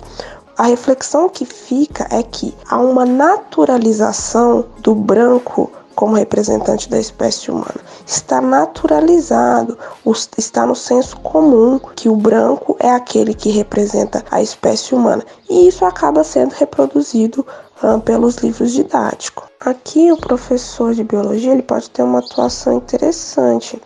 A reflexão que fica é que há uma naturalização do branco como representante da espécie humana. Está naturalizado, está no senso comum que o branco é aquele que representa a espécie humana. E isso acaba sendo reproduzido pelos livros didáticos. Aqui o professor de biologia ele pode ter uma atuação interessante.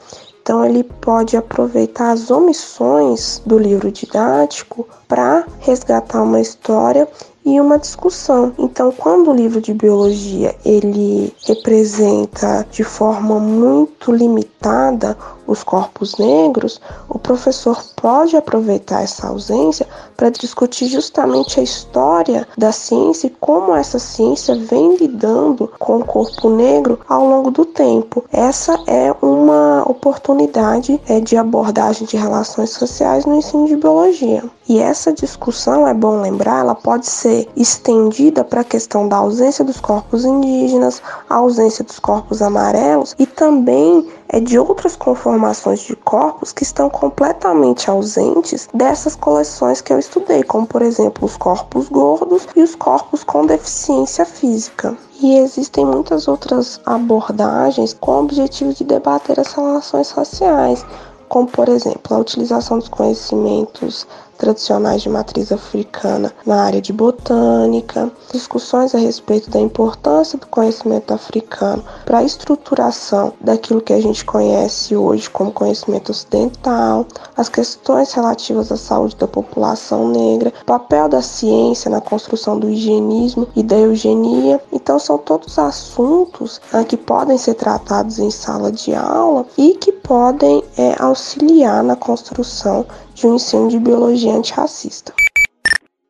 Então ele pode aproveitar as omissões do livro didático para resgatar uma história e uma discussão. Então, quando o livro de biologia ele representa de forma muito limitada os corpos negros, o professor pode aproveitar essa ausência para discutir justamente a história da ciência e como essa ciência vem lidando com o corpo negro ao longo do tempo. Essa é uma oportunidade é, de abordagem de relações sociais no ensino de biologia. E essa discussão, é bom lembrar, ela pode ser estendida para a questão da ausência dos corpos indígenas, a ausência dos corpos amarelos e também é de outras conformações de corpos que estão completamente ausentes dessas coleções que eu estudei, como por exemplo os corpos gordos e os corpos com deficiência física. E existem muitas outras abordagens com o objetivo de debater as relações raciais, como por exemplo a utilização dos conhecimentos tradicionais de matriz africana na área de botânica, discussões a respeito da importância do conhecimento africano para a estruturação daquilo que a gente conhece hoje como conhecimento ocidental, as questões relativas à saúde da população negra, papel da ciência na construção do higienismo e da eugenia. Então, são todos assuntos ah, que podem ser tratados em sala de aula e que podem é, auxiliar na construção ensino de biologia antirracista.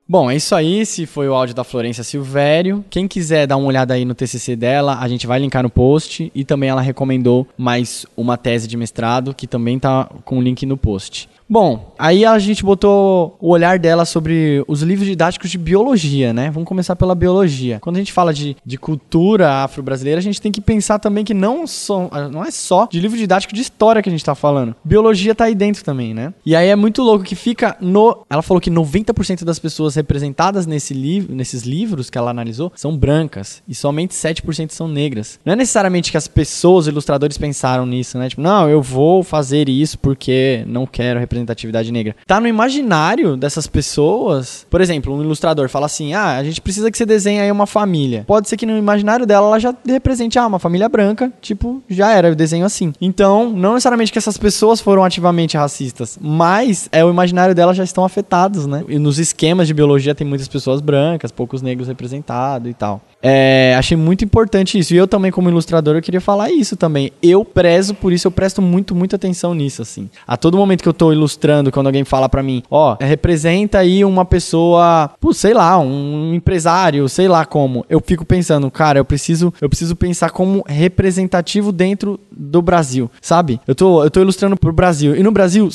Bom, é isso aí. Esse foi o áudio da Florência Silvério. Quem quiser dar uma olhada aí no TCC dela, a gente vai linkar no post. E também ela recomendou mais uma tese de mestrado, que também tá com o link no post. Bom, aí a gente botou o olhar dela sobre os livros didáticos de biologia, né? Vamos começar pela biologia. Quando a gente fala de, de cultura afro-brasileira, a gente tem que pensar também que não, só, não é só de livro didático de história que a gente tá falando. Biologia tá aí dentro também, né? E aí é muito louco que fica no. Ela falou que 90% das pessoas representadas nesse livro, nesses livros que ela analisou são brancas e somente 7% são negras. Não é necessariamente que as pessoas, os ilustradores, pensaram nisso, né? Tipo, não, eu vou fazer isso porque não quero representar representatividade negra. Tá no imaginário dessas pessoas. Por exemplo, um ilustrador fala assim: ah, a gente precisa que você desenhe aí uma família. Pode ser que no imaginário dela ela já represente, ah, uma família branca. Tipo, já era, eu desenho assim. Então, não necessariamente que essas pessoas foram ativamente racistas, mas é o imaginário dela já estão afetados, né? E nos esquemas de biologia tem muitas pessoas brancas, poucos negros representados e tal. É, achei muito importante isso. E eu também, como ilustrador, eu queria falar isso também. Eu prezo por isso, eu presto muito, muita atenção nisso, assim. A todo momento que eu tô ilustrando, quando alguém fala para mim, ó, oh, representa aí uma pessoa, pô, sei lá, um empresário, sei lá como. Eu fico pensando, cara, eu preciso, eu preciso pensar como representativo dentro do Brasil, sabe? Eu tô, eu tô ilustrando pro Brasil. E no Brasil,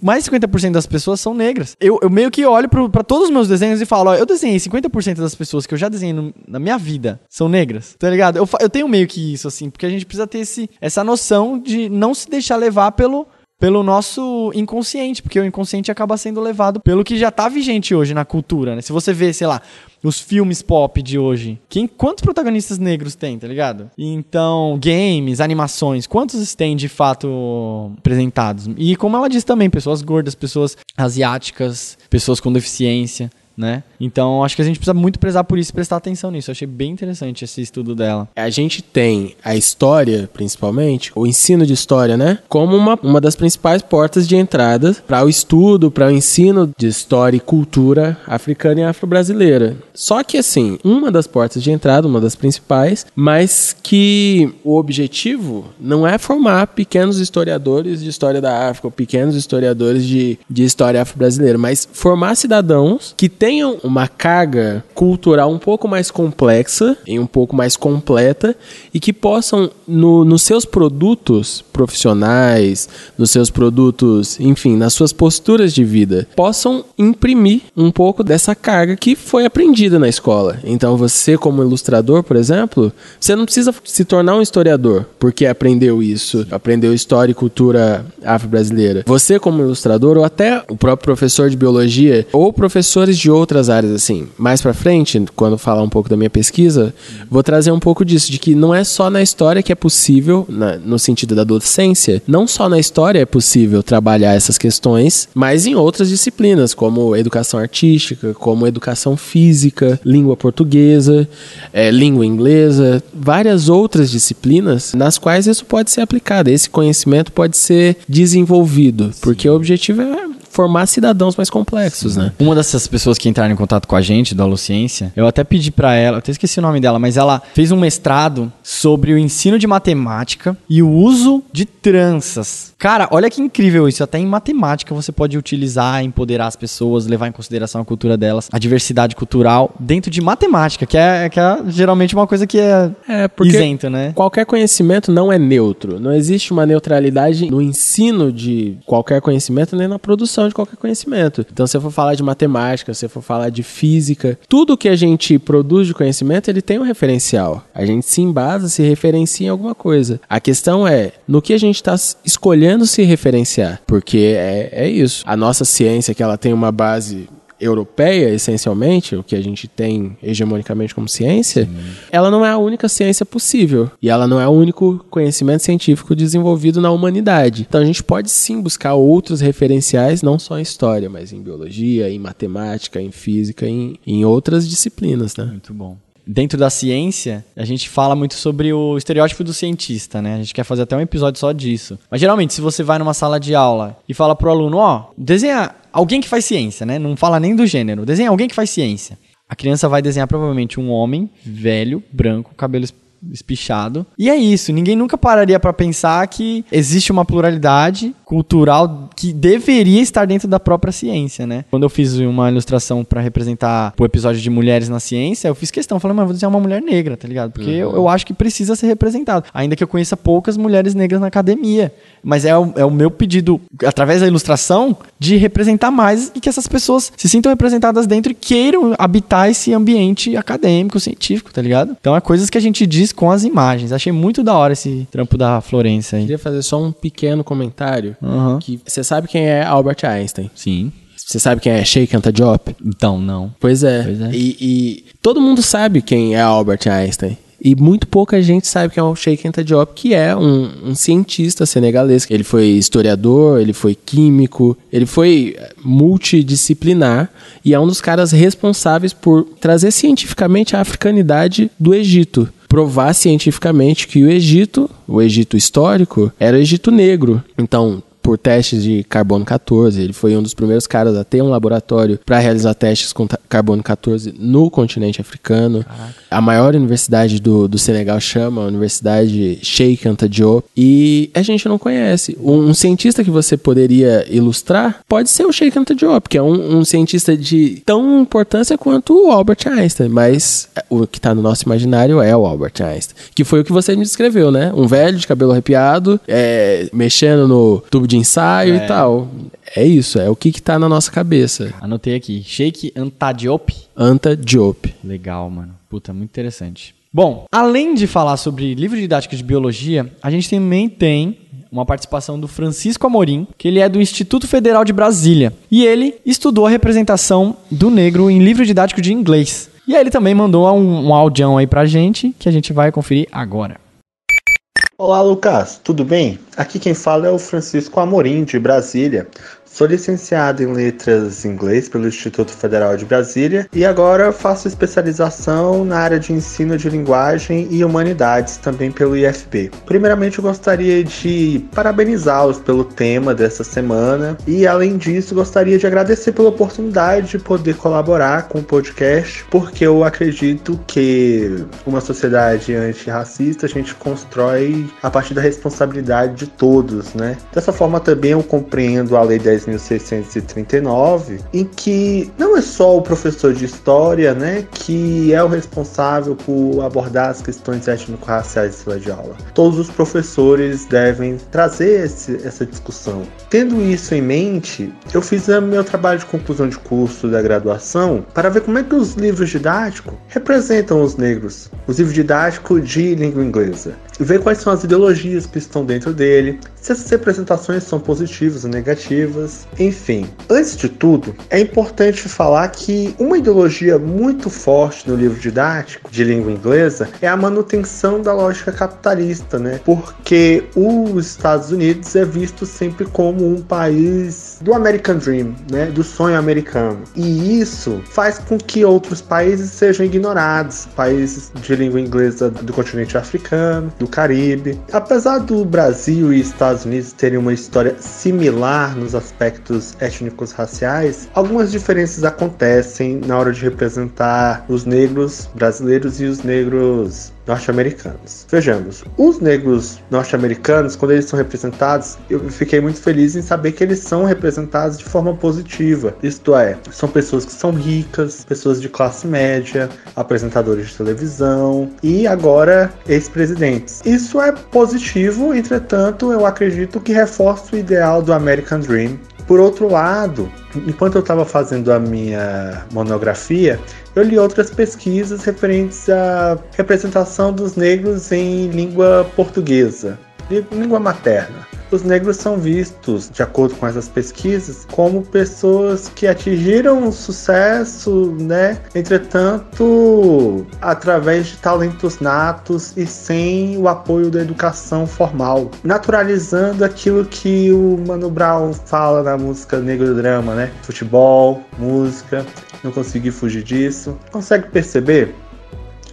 mais de 50% das pessoas são negras. Eu, eu meio que olho para todos os meus desenhos e falo, ó, eu desenhei 50% das pessoas que eu já desenhei no, na minha vida são negras, tá ligado? Eu, eu tenho meio que isso, assim, porque a gente precisa ter esse, essa noção de não se deixar levar pelo, pelo nosso inconsciente, porque o inconsciente acaba sendo levado pelo que já tá vigente hoje na cultura, né? Se você vê, sei lá, os filmes pop de hoje, quem, quantos protagonistas negros tem, tá ligado? Então, games, animações, quantos tem de fato apresentados? E como ela diz também, pessoas gordas, pessoas asiáticas, pessoas com deficiência né? Então, acho que a gente precisa muito prezar por isso e prestar atenção nisso. Eu achei bem interessante esse estudo dela. A gente tem a história, principalmente, o ensino de história, né? Como uma, uma das principais portas de entrada para o estudo, para o ensino de história e cultura africana e afro-brasileira. Só que, assim, uma das portas de entrada, uma das principais, mas que o objetivo não é formar pequenos historiadores de história da África, pequenos historiadores de, de história afro-brasileira, mas formar cidadãos que têm tenham uma carga cultural um pouco mais complexa e um pouco mais completa e que possam, no, nos seus produtos profissionais, nos seus produtos, enfim, nas suas posturas de vida, possam imprimir um pouco dessa carga que foi aprendida na escola. Então, você, como ilustrador, por exemplo, você não precisa se tornar um historiador porque aprendeu isso, aprendeu história e cultura afro-brasileira. Você, como ilustrador, ou até o próprio professor de biologia, ou professores de outras áreas, assim, mais pra frente, quando falar um pouco da minha pesquisa, vou trazer um pouco disso, de que não é só na história que é possível, na- no sentido da docência, não só na história é possível trabalhar essas questões, mas em outras disciplinas, como educação artística, como educação física, língua portuguesa, eh, língua inglesa, várias outras disciplinas nas quais isso pode ser aplicado, esse conhecimento pode ser desenvolvido, porque o objetivo é formar cidadãos mais complexos, né? Uma dessas pessoas que entraram em contato com a gente, do Aluciência, eu até pedi pra ela, eu até esqueci o nome dela, mas ela fez um mestrado sobre o ensino de matemática e o uso de tranças. Cara, olha que incrível isso. Até em matemática você pode utilizar, empoderar as pessoas, levar em consideração a cultura delas, a diversidade cultural dentro de matemática, que é, que é geralmente uma coisa que é, É, isento, né? Qualquer conhecimento não é neutro. Não existe uma neutralidade no ensino de qualquer conhecimento nem na produção de qualquer conhecimento. Então, se eu for falar de matemática, se eu for falar de física, tudo que a gente produz de conhecimento, ele tem um referencial. A gente se embasa, se referencia em alguma coisa. A questão é no que a gente está escolhendo se referenciar. Porque é, é isso. A nossa ciência, que ela tem uma base europeia, essencialmente, o que a gente tem hegemonicamente como ciência, ela não é a única ciência possível. E ela não é o único conhecimento científico desenvolvido na humanidade. Então a gente pode sim buscar outros referenciais, não só em história, mas em biologia, em matemática, em física, em, em outras disciplinas, né? Muito bom. Dentro da ciência, a gente fala muito sobre o estereótipo do cientista, né? A gente quer fazer até um episódio só disso. Mas geralmente, se você vai numa sala de aula e fala pro aluno, ó, desenha alguém que faz ciência, né? Não fala nem do gênero, desenha alguém que faz ciência. A criança vai desenhar provavelmente um homem velho, branco, cabelo es- espichado. E é isso, ninguém nunca pararia pra pensar que existe uma pluralidade cultural que deveria estar dentro da própria ciência, né? Quando eu fiz uma ilustração pra representar o episódio de mulheres na ciência, eu fiz questão, falei, mano, vou desenhar uma mulher negra, tá ligado? Porque eu, eu acho que precisa ser representado. Ainda que eu conheça poucas mulheres negras na academia. Mas é o, é o meu pedido, através da ilustração, de representar mais e que essas pessoas se sintam representadas dentro e queiram habitar esse ambiente acadêmico, científico, tá ligado? Então é coisas que a gente diz com as imagens. Achei muito da hora esse trampo da Florença aí. Queria fazer só um pequeno comentário. Aham. Que você sabe quem é Albert Einstein? Sim. Você sabe quem é Sheikh Anta Diop? Então, não. Pois é. Pois é. E, e todo mundo sabe quem é Albert Einstein. E muito pouca gente sabe quem é o Sheikh Anta Diop, que é um, um cientista senegalês. Ele foi historiador, ele foi químico, ele foi eh, multidisciplinar e é um dos caras responsáveis por trazer cientificamente a africanidade do Egito. Provar cientificamente que o Egito, o Egito histórico, era o Egito negro. Então, por testes de carbono 14. Ele foi um dos primeiros caras a ter um laboratório para realizar testes com carbono 14 no continente africano. A maior universidade do, do Senegal chama a Universidade Sheikh Anta Diop. E a gente não conhece. Um, um cientista que você poderia ilustrar pode ser o Sheikh Anta Diop, que é um, um cientista de tão importância quanto o Albert Einstein. Mas o que está no nosso imaginário é o Albert Einstein. Que foi o que você me descreveu, né? Um velho de cabelo arrepiado, é, mexendo no tubo de ensaio É. e tal. É isso, é o que, que tá na nossa cabeça. Anotei aqui. Sheikh Anta Diop. Anta Diop. Legal, mano. Puta, muito interessante. Bom, além de falar sobre livro didático de biologia, a gente também tem uma participação do Francisco Amorim, que ele é do Instituto Federal de Brasília. E ele estudou a representação do negro em livro didático de inglês. E aí ele também mandou um, um audião aí pra gente, que a gente vai conferir agora. Olá, Lucas, tudo bem? Aqui quem fala é o Francisco Amorim, de Brasília. Sou licenciado em Letras Inglês pelo Instituto Federal de Brasília e agora faço especialização na área de ensino de linguagem e humanidades também pelo IFB. Primeiramente, eu gostaria de parabenizá-los pelo tema dessa semana e, além disso, gostaria de agradecer pela oportunidade de poder colaborar com o podcast, porque eu acredito que uma sociedade antirracista a gente constrói a partir da responsabilidade de todos, né? Dessa forma também eu compreendo a Lei 10 10.639, em que não é só o professor de história, né, que é o responsável por abordar as questões étnico-raciais de sala de aula. Todos os professores devem trazer esse, essa discussão. Tendo isso em mente, eu fiz meu trabalho de conclusão de curso da graduação para ver como é que os livros didáticos representam os negros, os livros didáticos de língua inglesa, ver quais são as ideologias que estão dentro dele, se essas representações são positivas ou negativas, enfim. Antes de tudo, é importante falar que uma ideologia muito forte no livro didático de língua inglesa é a manutenção da lógica capitalista, né? Porque os Estados Unidos é visto sempre como um país do American Dream, né? Do sonho americano. E isso faz com que outros países sejam ignorados, países de língua inglesa do continente africano, do Caribe. Apesar do Brasil e Estados Unidos terem uma história similar nos aspectos étnicos raciais, algumas diferenças acontecem na hora de representar os negros brasileiros e os negros norte-americanos. Vejamos, os negros norte-americanos, quando eles são representados, eu fiquei muito feliz em saber que eles são representados de forma positiva. Isto é, são pessoas que são ricas, pessoas de classe média, apresentadores de televisão e agora ex-presidentes. Isso é positivo, entretanto, eu acredito que reforça o ideal do American Dream. Por outro lado, enquanto eu estava fazendo a minha monografia, eu li outras pesquisas referentes à representação dos negros em língua portuguesa, língua materna. Os negros são vistos, de acordo com essas pesquisas, como pessoas que atingiram sucesso, né? Entretanto, através de talentos natos e sem o apoio da educação formal, naturalizando aquilo que o Mano Brown fala na música Negro Drama, né? Futebol, música, não consegui fugir disso. Consegue perceber?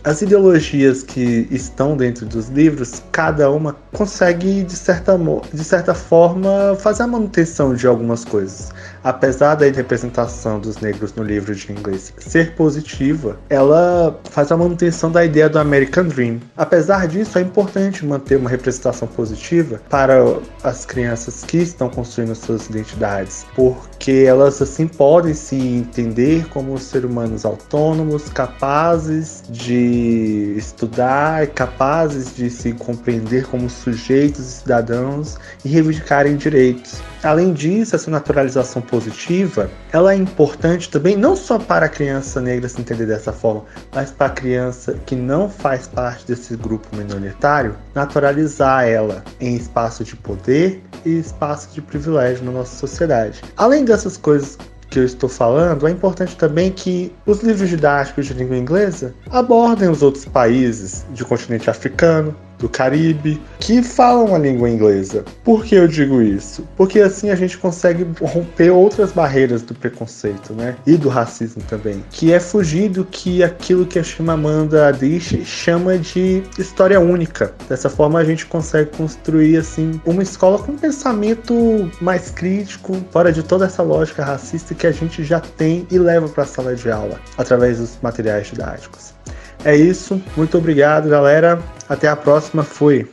As ideologias que estão dentro dos livros, cada uma consegue, de certa, de certa forma, fazer a manutenção de algumas coisas. Apesar da representação dos negros no livro de inglês ser positiva, ela faz a manutenção da ideia do American Dream. Apesar disso, é importante manter uma representação positiva para as crianças que estão construindo suas identidades, porque elas assim podem se entender como seres humanos autônomos, capazes de estudar, capazes de se compreender como sujeitos e cidadãos e reivindicarem direitos. Além disso, essa naturalização positiva, ela é importante também não só para a criança negra se entender dessa forma, mas para a criança que não faz parte desse grupo minoritário, naturalizar ela em espaço de poder e espaço de privilégio na nossa sociedade. Além dessas coisas que eu estou falando, é importante também que os livros didáticos de língua inglesa abordem os outros países do continente africano, do Caribe, que falam a língua inglesa. Por que eu digo isso? Porque assim a gente consegue romper outras barreiras do preconceito, né? E do racismo também, que é fugir do que aquilo que a Chimamanda Adichie chama de história única. Dessa forma a gente consegue construir assim uma escola com um pensamento mais crítico, fora de toda essa lógica racista que a gente já tem e leva para a sala de aula através dos materiais didáticos. É isso. Muito obrigado, galera. Até a próxima. Fui.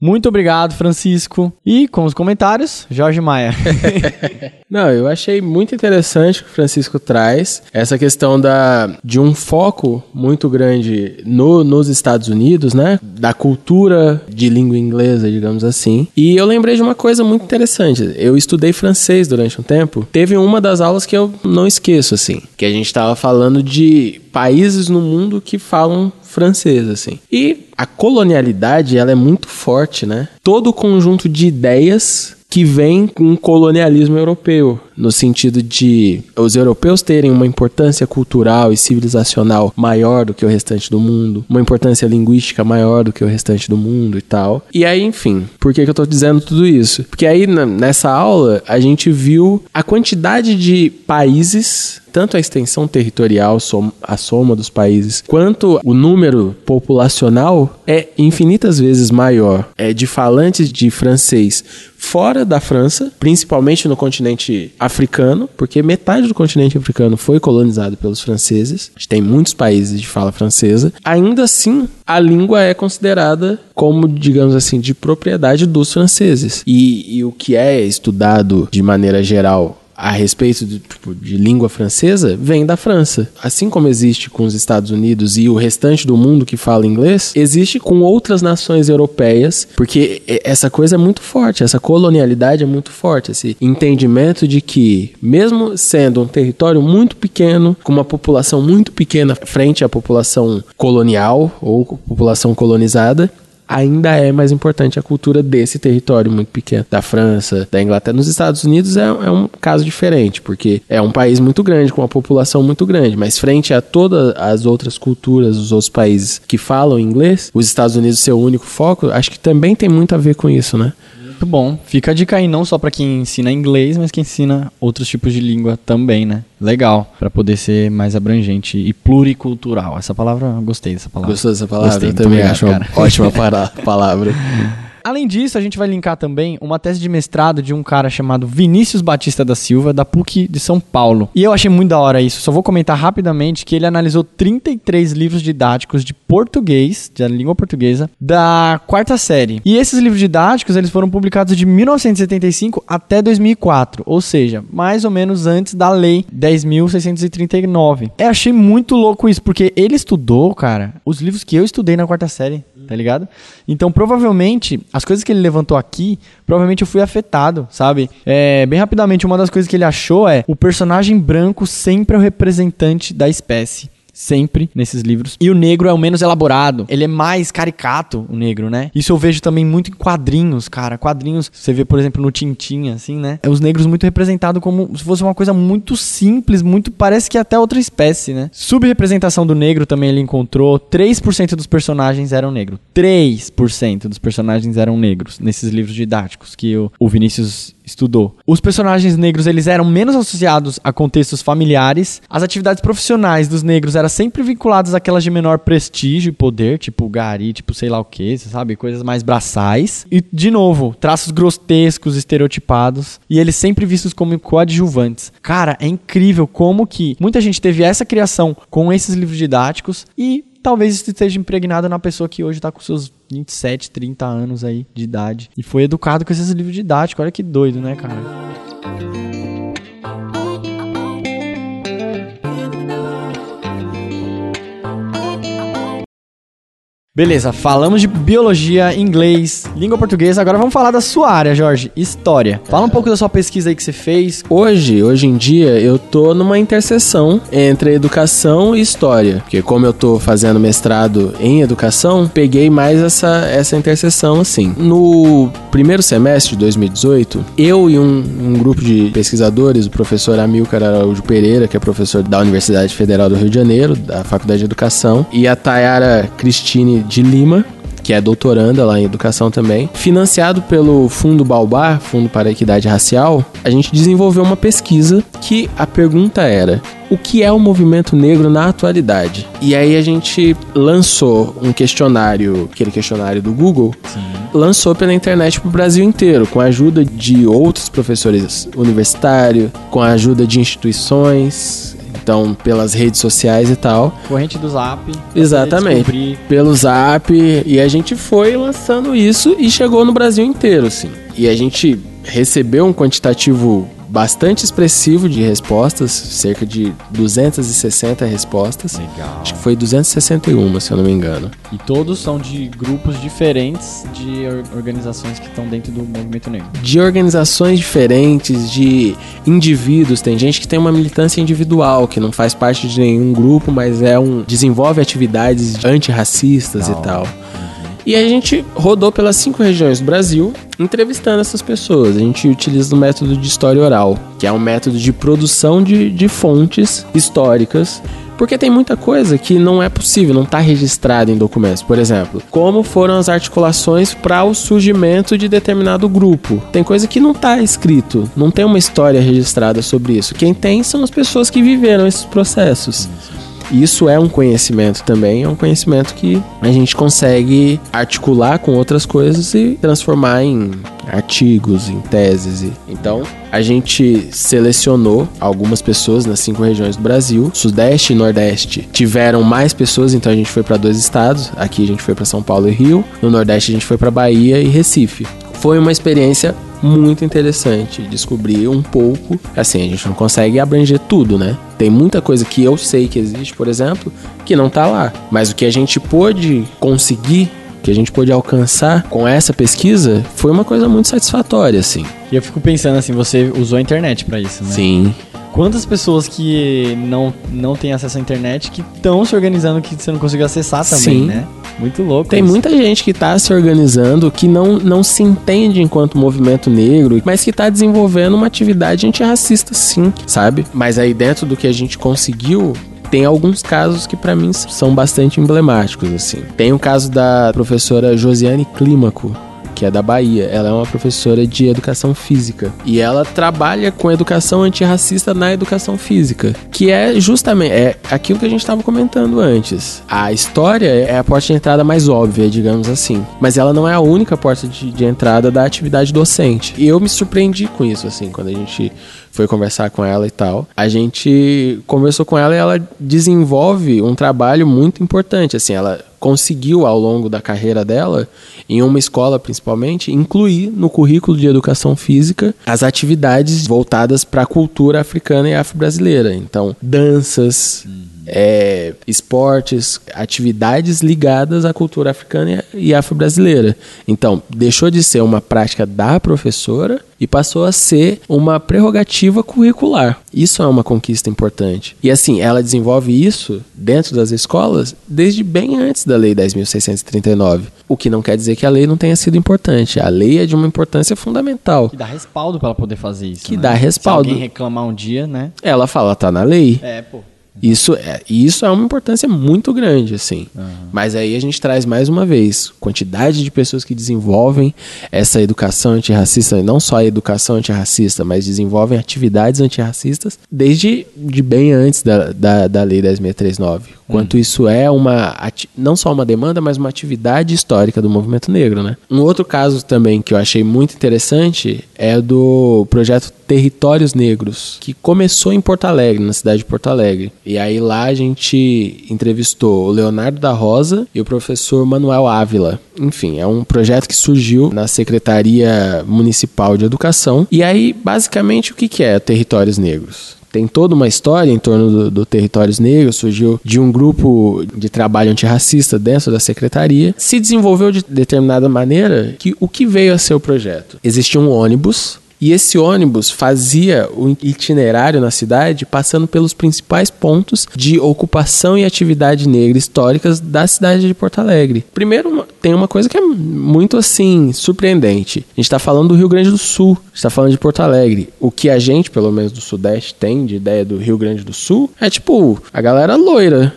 Muito obrigado, Francisco. E com os comentários, Jorge Maia. Não, eu achei muito interessante o que o Francisco traz. Essa questão da, de um foco muito grande no, nos Estados Unidos, né? Da cultura de língua inglesa, digamos assim. E eu lembrei de uma coisa muito interessante. Eu estudei francês durante um tempo. Teve uma das aulas que eu não esqueço, assim. Que a gente estava falando de países no mundo que falam francês, assim. E a colonialidade, ela é muito forte, né? Todo o conjunto de ideias que vem com o colonialismo europeu, no sentido de os europeus terem uma importância cultural e civilizacional maior do que o restante do mundo, uma importância linguística maior do que o restante do mundo e tal. E aí, enfim, por que, que eu tô dizendo tudo isso? Porque aí nessa aula a gente viu a quantidade de países tanto a extensão territorial, a soma dos países, quanto o número populacional é infinitas vezes maior. É de falantes de francês fora da França, principalmente no continente africano africano, porque metade do continente africano foi colonizado pelos franceses. A gente tem muitos países de fala francesa. Ainda assim, a língua é considerada como, digamos assim, de propriedade dos franceses. E, e o que é estudado de maneira geral a respeito de, tipo, de língua francesa vem da França. Assim como existe com os Estados Unidos e o restante do mundo que fala inglês, existe com outras nações europeias, porque essa coisa é muito forte, essa colonialidade é muito forte, esse entendimento de que, mesmo sendo um território muito pequeno, com uma população muito pequena frente à população colonial ou população colonizada, ainda é mais importante a cultura desse território muito pequeno, da França, da Inglaterra. Nos Estados Unidos é, é, um caso diferente, porque é um país muito grande, com uma população muito grande, mas frente a todas as outras culturas, os outros países que falam inglês, os Estados Unidos ser o único foco, acho que também tem muito a ver com isso, né? Muito bom. Fica a dica aí não só para quem ensina inglês, mas quem ensina outros tipos de língua também, né? Legal, para poder ser mais abrangente e pluricultural. Essa palavra, eu gostei dessa palavra. Gostou dessa palavra? Gostei, eu também obrigado, acho uma ótima palavra. Além disso, a gente vai linkar também uma tese de mestrado de um cara chamado Vinícius Batista da Silva, da PUC de São Paulo. E eu achei muito da hora isso. Só vou comentar rapidamente que ele analisou 33 livros didáticos de português, da língua portuguesa, da quarta série. E esses livros didáticos, eles foram publicados de 1975 até 2004, ou seja, mais ou menos antes da lei 10.639. Eu achei muito louco isso, porque ele estudou, cara, os livros que eu estudei na quarta série, tá ligado? Então, provavelmente, as coisas que ele levantou aqui, provavelmente eu fui afetado, sabe? É, bem rapidamente, uma das coisas que ele achou é o personagem branco sempre é o representante da espécie. Sempre nesses livros. E o negro é o menos elaborado. Ele é mais caricato, o negro, né? Isso eu vejo também muito em quadrinhos, cara. Quadrinhos, você vê, por exemplo, no Tintin, assim, né? É os negros muito representados como se fosse uma coisa muito simples, muito. Parece que até outra espécie, né? Subrepresentação do negro também ele encontrou. 3% dos personagens eram negros. 3% dos personagens eram negros nesses livros didáticos que o, o Vinícius estudou. Os personagens negros eles eram menos associados a contextos familiares. As atividades profissionais dos negros eram sempre vinculadas àquelas de menor prestígio e poder, tipo gari, tipo sei lá o que, sabe, coisas mais braçais. E de novo, traços grotescos, estereotipados e eles sempre vistos como coadjuvantes. Cara, é incrível como que muita gente teve essa criação com esses livros didáticos e talvez isso esteja impregnado na pessoa que hoje tá com seus 27, 30 anos aí de idade e foi educado com esses livros didáticos. Olha que doido, né, cara? Beleza, falamos de biologia, inglês, língua portuguesa. Agora vamos falar da sua área, Jorge, história. Fala um pouco da sua pesquisa aí que você fez. Hoje, hoje em dia, eu tô numa interseção entre educação e história. Porque como eu tô fazendo mestrado em educação, peguei mais essa, essa interseção, assim. No primeiro semestre de 2018, eu e um, um grupo de pesquisadores, o professor Amilcar Araújo Pereira, que é professor da Universidade Federal do Rio de Janeiro, da Faculdade de Educação, e a Tayara Cristine de Lima, que é doutoranda lá em educação também, financiado pelo Fundo Baobá, Fundo para a Equidade Racial, a gente desenvolveu uma pesquisa que a pergunta era: o que é o movimento negro na atualidade? E aí a gente lançou um questionário, aquele questionário do Google, lançou pela internet pro Brasil inteiro, com a ajuda de outros professores universitários, com a ajuda de instituições, então pelas redes sociais e tal. Corrente do Zap. Exatamente. Pelo Zap. E a gente foi lançando isso e chegou no Brasil inteiro, assim. E a gente recebeu um quantitativo bastante expressivo de respostas, cerca de 260 respostas. Legal. Acho que foi 261, se eu não me engano. E todos são de grupos diferentes de or- organizações que estão dentro do movimento negro. De organizações diferentes, de indivíduos. Tem gente que tem uma militância individual, que não faz parte de nenhum grupo, mas é um. desenvolve atividades antirracistas e tal. E a gente rodou pelas cinco regiões do Brasil, entrevistando essas pessoas. A gente utiliza o método de história oral, que é um método de produção de, de fontes históricas. Porque tem muita coisa que não é possível, não está registrada em documentos. Por exemplo, como foram as articulações para o surgimento de determinado grupo. Tem coisa que não está escrito, não tem uma história registrada sobre isso. Quem tem são as pessoas que viveram esses processos. Isso é um conhecimento também, é um conhecimento que a gente consegue articular com outras coisas e transformar em artigos, em teses. Então, a gente selecionou algumas pessoas nas cinco regiões do Brasil. Sudeste e Nordeste tiveram mais pessoas, então a gente foi para dois estados. Aqui a gente foi para São Paulo e Rio. No Nordeste a gente foi para Bahia e Recife. Foi uma experiência muito interessante descobrir um pouco. Assim, a gente não consegue abranger tudo, né? Tem muita coisa que eu sei que existe, por exemplo, que não tá lá. Mas o que a gente pôde conseguir que a gente pôde alcançar com essa pesquisa foi uma coisa muito satisfatória, assim. E eu fico pensando assim, você usou a internet para isso, né? Sim. Quantas pessoas que não, não têm acesso à internet que estão se organizando que você não conseguiu acessar também, Sim. né? Muito louco. Tem isso. muita gente que tá se organizando que não, não se entende enquanto movimento negro, mas que tá desenvolvendo uma atividade antirracista sim, sabe? Mas aí dentro do que a gente conseguiu, tem alguns casos que pra mim são bastante emblemáticos assim. Tem o caso da professora Josiane Clímaco, que é da Bahia. Ela é uma professora de educação física e ela trabalha com educação antirracista na educação física, que é justamente é aquilo que a gente estava comentando antes. A história é a porta de entrada mais óbvia, digamos assim, mas ela não é a única porta de, de entrada da atividade docente. E eu me surpreendi com isso, assim, quando a gente foi conversar com ela e tal. A gente conversou com ela e ela desenvolve um trabalho muito importante, assim, ela conseguiu ao longo da carreira dela, em uma escola principalmente, incluir no currículo de educação física as atividades voltadas para a cultura africana e afro-brasileira. Então, danças, é, esportes, atividades ligadas à cultura africana e afro-brasileira. Então, deixou de ser uma prática da professora e passou a ser uma prerrogativa curricular. Isso é uma conquista importante. E assim, ela desenvolve isso dentro das escolas desde bem antes da Lei 10.639. O que não quer dizer que a lei não tenha sido importante. A lei é de uma importância fundamental. Que dá respaldo pra ela poder fazer isso. Que né? dá respaldo. Se alguém reclamar um dia, né? Ela fala, tá na lei. É, pô. Isso é, isso é uma importância muito grande, assim. Mas aí a gente traz mais uma vez quantidade de pessoas que desenvolvem essa educação antirracista, e não só a educação antirracista, mas desenvolvem atividades antirracistas desde de bem antes da, da, da Lei 10.639. Quanto isso é uma não só uma demanda, mas uma atividade histórica do movimento negro, né? Um outro caso também que eu achei muito interessante é do projeto Territórios Negros, que começou em Porto Alegre, na cidade de Porto Alegre. E aí lá a gente entrevistou o Leonardo da Rosa e o professor Manuel Ávila. Enfim, é um projeto que surgiu na Secretaria Municipal de Educação. E aí, basicamente, o que é Territórios Negros? Tem toda uma história em torno do, do Territórios Negros, surgiu de um grupo de trabalho antirracista dentro da secretaria, se desenvolveu de determinada maneira que o que veio a ser o projeto? Existia um ônibus e esse ônibus fazia o itinerário na cidade passando pelos principais pontos de ocupação e atividade negra históricas da cidade de Porto Alegre. Primeiro, tem uma coisa que é muito assim surpreendente. A gente está falando do Rio Grande do Sul, a gente está falando de Porto Alegre. O que a gente, pelo menos do Sudeste, tem de ideia do Rio Grande do Sul é tipo a galera loira.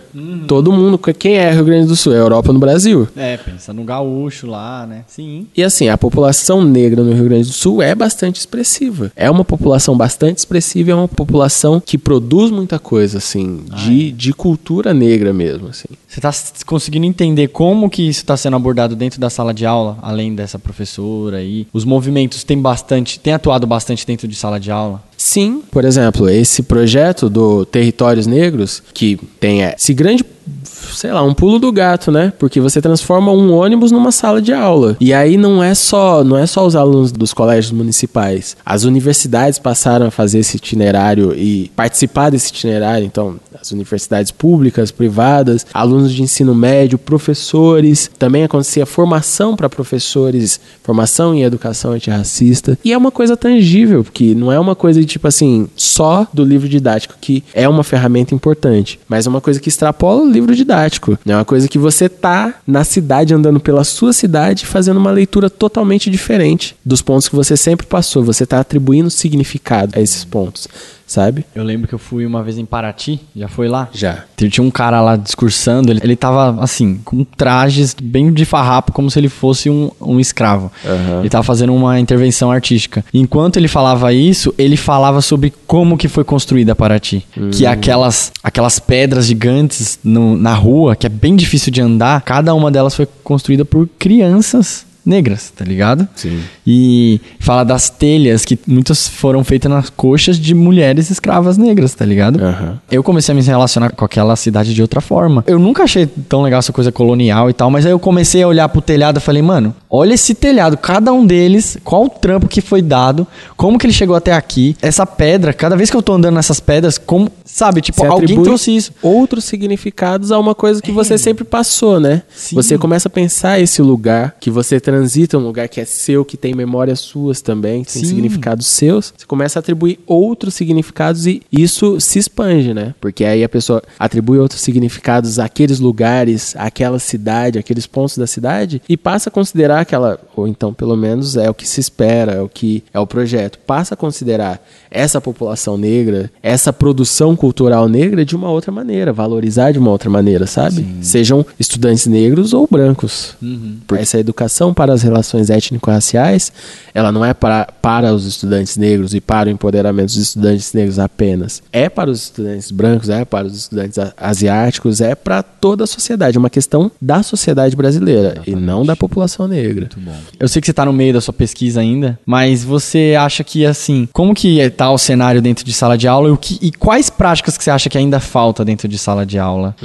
Todo mundo, quem é Rio Grande do Sul? É a Europa no Brasil. É, pensa no gaúcho lá, né? Sim. E assim, a população negra no Rio Grande do Sul é bastante expressiva. É uma população bastante expressiva, é uma população que produz muita coisa, assim, de, de cultura negra mesmo, assim. Você tá s- conseguindo entender como que isso está sendo abordado dentro da sala de aula, além dessa professora aí? Os movimentos têm bastante, têm atuado bastante dentro de sala de aula? Sim, por exemplo, esse projeto do Territórios Negros, que tem é, esse grande, sei lá, um pulo do gato, né? Porque você transforma um ônibus numa sala de aula. E aí não é só, não é só os alunos dos colégios municipais. As universidades passaram a fazer esse itinerário e participar desse itinerário, então, as universidades públicas, privadas, alunos de ensino médio, professores, também acontecia formação para professores, formação em educação antirracista. E é uma coisa tangível, porque não é uma coisa tipo assim, só do livro didático, que é uma ferramenta importante, mas é uma coisa que extrapola o livro didático. É uma coisa que você tá na cidade, andando pela sua cidade, fazendo uma leitura totalmente diferente dos pontos que você sempre passou. Você tá atribuindo significado a esses pontos, sabe? Eu lembro que eu fui uma vez em Paraty, já foi lá? Já. Tinha um cara lá discursando, ele, ele tava assim, com trajes bem de farrapo, como se ele fosse um, um escravo. Ele tava fazendo uma intervenção artística. Enquanto ele falava isso, ele falava sobre como que foi construída Paraty. Que aquelas, aquelas pedras gigantes no- na rua, que é bem difícil de andar, cada uma delas foi construída por crianças negras, tá ligado? Sim. E fala das telhas que muitas foram feitas nas coxas de mulheres escravas negras, tá ligado? Aham. Eu comecei a me relacionar com aquela cidade de outra forma. Eu nunca achei tão legal essa coisa colonial e tal, mas aí eu comecei a olhar pro telhado e falei, mano, olha esse telhado, cada um deles, qual o trampo que foi dado, como que ele chegou até aqui, essa pedra, cada vez que eu tô andando nessas pedras, como, sabe, tipo, alguém trouxe isso. Outros significados a uma coisa que você sempre passou, né? Sim. Você começa a pensar esse lugar, que você transita, um lugar que é seu, que tem memórias suas também, que tem Sim. significados seus. Você começa a atribuir outros significados e isso se expande, né? Porque aí a pessoa atribui outros significados àqueles lugares, àquela cidade, àqueles pontos da cidade e passa a considerar aquela, ou então pelo menos é o que se espera, é o que é o projeto, passa a considerar essa população negra, essa produção cultural negra de uma outra maneira, valorizar de uma outra maneira, sabe? Sejam estudantes negros ou brancos. Porque essa educação para as relações étnico-raciais, ela não é para, para os estudantes negros e para o empoderamento dos estudantes negros apenas. É para os estudantes brancos, é para os estudantes asiáticos, é para toda a sociedade. É uma questão da sociedade brasileira e não da população negra. Eu sei que você tá no meio da sua pesquisa ainda, mas você acha que, assim, como que é- tá o cenário dentro de sala de aula e, o que, e quais práticas que você acha que ainda falta dentro de sala de aula?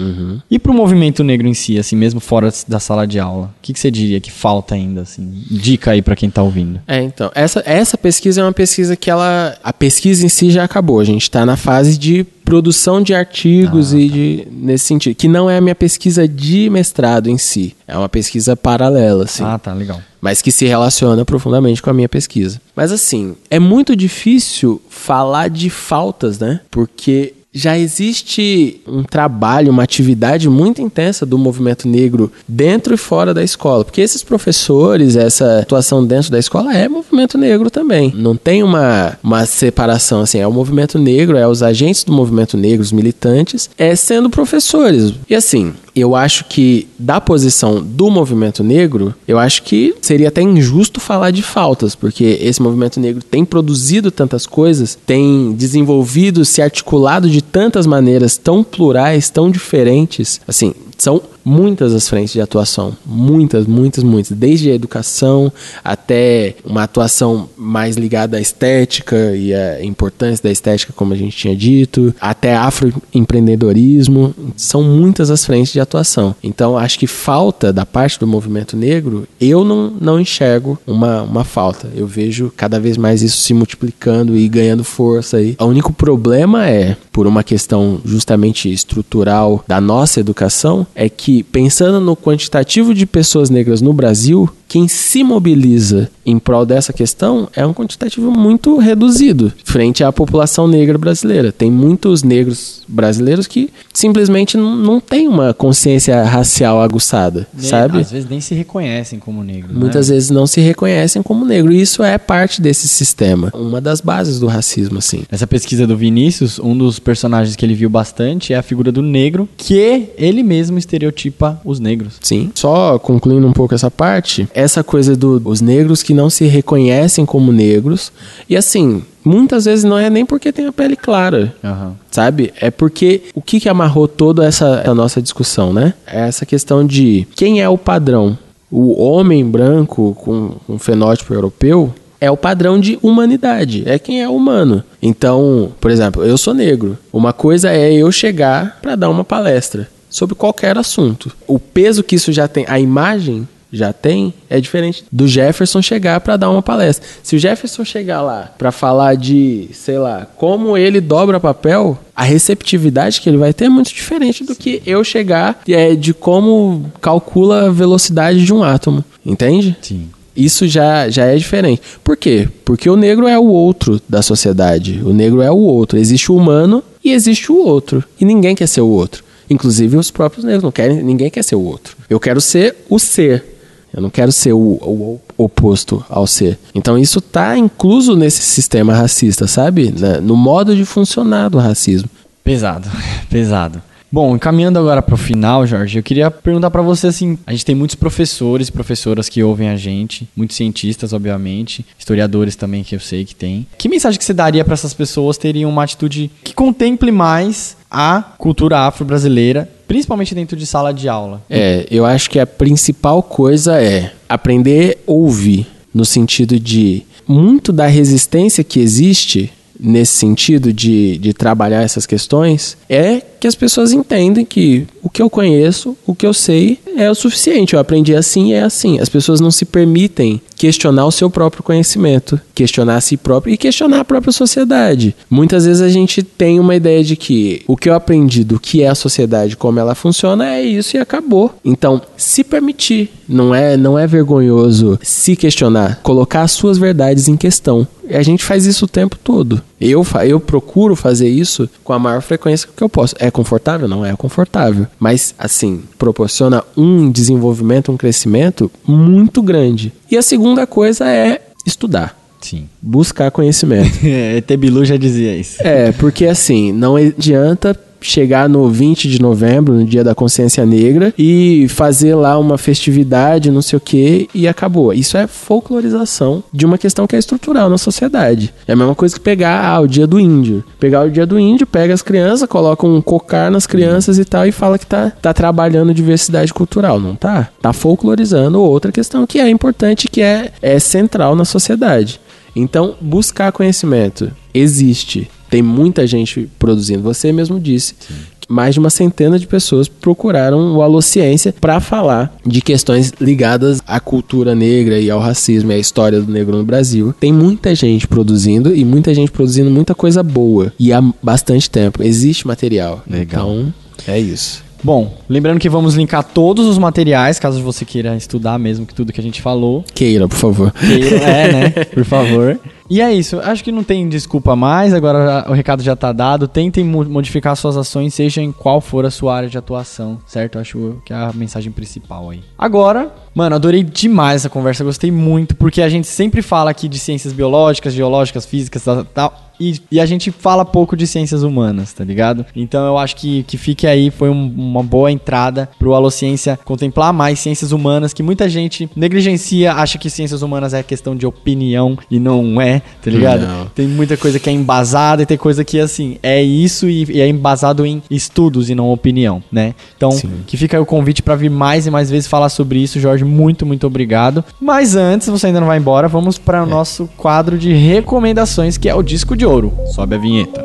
E pro movimento negro em si, assim, mesmo fora da sala de aula? O que, que você diria que falta ainda, assim? Dica aí pra quem tá ouvindo. É, então, essa, essa pesquisa é uma pesquisa que ela. A pesquisa em si já acabou. A gente está na fase de produção de artigos e de. nesse sentido. Que não é a minha pesquisa de mestrado em si. É uma pesquisa paralela, assim. Ah, tá, legal. mas que se relaciona profundamente com a minha pesquisa. Mas assim, é muito difícil falar de faltas, né? Porque já existe um trabalho, uma atividade muito intensa do movimento negro dentro e fora da escola. Porque esses professores, essa atuação dentro da escola é movimento negro também. Não tem uma, uma separação assim. É o movimento negro, é os agentes do movimento negro, os militantes, é sendo professores. E assim, eu acho que da posição do movimento negro, eu acho que seria até injusto falar de faltas, porque esse movimento negro tem produzido tantas coisas, tem desenvolvido, se articulado de tantas maneiras tão plurais, tão diferentes. Assim, são muitas as frentes de atuação, muitas, muitas, muitas, desde a educação até uma atuação mais ligada à estética e à importância da estética, como a gente tinha dito, até afroempreendedorismo, são muitas as frentes de atuação. Então, acho que falta da parte do movimento negro, eu não, não enxergo uma, uma falta. Eu vejo cada vez mais isso se multiplicando e ganhando força aí. O único problema é, por uma questão justamente estrutural da nossa educação, é que pensando no quantitativo de pessoas negras no Brasil, quem se mobiliza em prol dessa questão é um quantitativo muito reduzido frente à população negra brasileira. Tem muitos negros brasileiros que simplesmente não, têm uma consciência racial aguçada, sabe? Às vezes nem se reconhecem como negro. né? Muitas vezes não se reconhecem como negro. E isso é parte desse sistema. Uma das bases do racismo, assim. Nessa pesquisa do Vinícius, um dos personagens que ele viu bastante é a figura do negro, que ele mesmo estereotipa os negros. Sim. Só concluindo um pouco essa parte, essa coisa dos os negros que não se reconhecem como negros. E assim, muitas vezes não é nem porque tem a pele clara. Aham. Sabe? É porque o que, que amarrou toda essa a nossa discussão, né? É essa questão de quem é o padrão. O homem branco com um fenótipo europeu é o padrão de humanidade, é quem é humano. Então, por exemplo, eu sou negro. Uma coisa é eu chegar para dar uma palestra sobre qualquer assunto. O peso que isso já tem, a imagem já tem, é diferente do Jefferson chegar para dar uma palestra. Se o Jefferson chegar lá para falar de, sei lá, como ele dobra papel, a receptividade que ele vai ter é muito diferente do que eu chegar é, de como calcula a velocidade de um átomo, entende? Sim. Isso já, já é diferente. Por quê? Porque o negro é o outro da sociedade. O negro é o outro. Existe o humano e existe o outro. E ninguém quer ser o outro. Inclusive os próprios negros não querem, ninguém quer ser o outro. Eu quero ser o ser. Eu não quero ser o, o oposto ao ser. Então isso tá incluso nesse sistema racista, sabe? Na- no modo de funcionar do racismo. Pesado, pesado. Bom, encaminhando agora para o final, Jorge, eu queria perguntar para você assim, a gente tem muitos professores professoras que ouvem a gente, muitos cientistas, obviamente, historiadores também que eu sei que tem. Que mensagem que você daria para essas pessoas terem uma atitude que contemple mais a cultura afro-brasileira, principalmente dentro de sala de aula? É, eu acho que a principal coisa é aprender a ouvir. no sentido de muito da resistência que existe nesse sentido de, de trabalhar essas questões é que as pessoas entendem que o que eu conheço, o que eu sei é o suficiente. Eu aprendi assim, é assim. As pessoas não se permitem questionar o seu próprio conhecimento, questionar a si próprio e questionar a própria sociedade. Muitas vezes a gente tem uma ideia de que o que eu aprendi do que é a sociedade, como ela funciona, é isso e acabou. Então, se permitir, não é, não é vergonhoso se questionar, colocar as suas verdades em questão. A gente faz isso o tempo todo. Eu, eu procuro fazer isso com a maior frequência que eu posso. É confortável? Não é confortável. Mas, assim, proporciona um desenvolvimento, um crescimento muito grande. E a segunda coisa é estudar. Sim. Buscar conhecimento. ET Bilu já dizia isso. É, porque assim, não adianta chegar no 20 de novembro, no dia da consciência negra, e fazer lá uma festividade, não sei o que, e acabou. Isso é folclorização de uma questão que é estrutural na sociedade. É a mesma coisa que pegar ah, o dia do índio. Pegar o dia do índio, pega as crianças, coloca um cocar nas crianças e tal, e fala que tá, tá trabalhando diversidade cultural. Não tá? Tá folclorizando outra questão que é importante, que é, é central na sociedade. Então, buscar conhecimento existe tem muita gente produzindo. Você mesmo disse. Sim. Mais de uma centena de pessoas procuraram o Alociência para falar de questões ligadas à cultura negra e ao racismo e à história do negro no Brasil. Tem muita gente produzindo e muita gente produzindo muita coisa boa. E há bastante tempo. Existe material. Legal. Então, é isso. Bom, lembrando que vamos linkar todos os materiais, caso você queira estudar mesmo que tudo que a gente falou. Queira, por favor. Queira, é, né? Por favor. E é isso, acho que não tem desculpa mais, agora o recado já tá dado. Tentem modificar suas ações, seja em qual for a sua área de atuação, certo? Acho que é a mensagem principal aí. Agora, mano, adorei demais essa conversa, gostei muito, porque a gente sempre fala aqui de ciências biológicas, geológicas, físicas, tal, tal e, e, a gente fala pouco de ciências humanas, tá ligado? Então eu acho que, que fique aí, foi um, uma boa entrada pro Alociência contemplar mais ciências humanas, que muita gente negligencia, acha que ciências humanas é questão de opinião e não é, tá ligado? Não. Tem muita coisa que é embasada e tem coisa que, assim, é isso e, e é embasado em estudos e não opinião, né? Então, Sim. que fica aí o convite para vir mais e mais vezes falar sobre isso, Jorge, muito, muito obrigado. Mas antes, você ainda não vai embora, vamos para o é. nosso quadro de recomendações, que é o disco de ouro. Sobe a vinheta.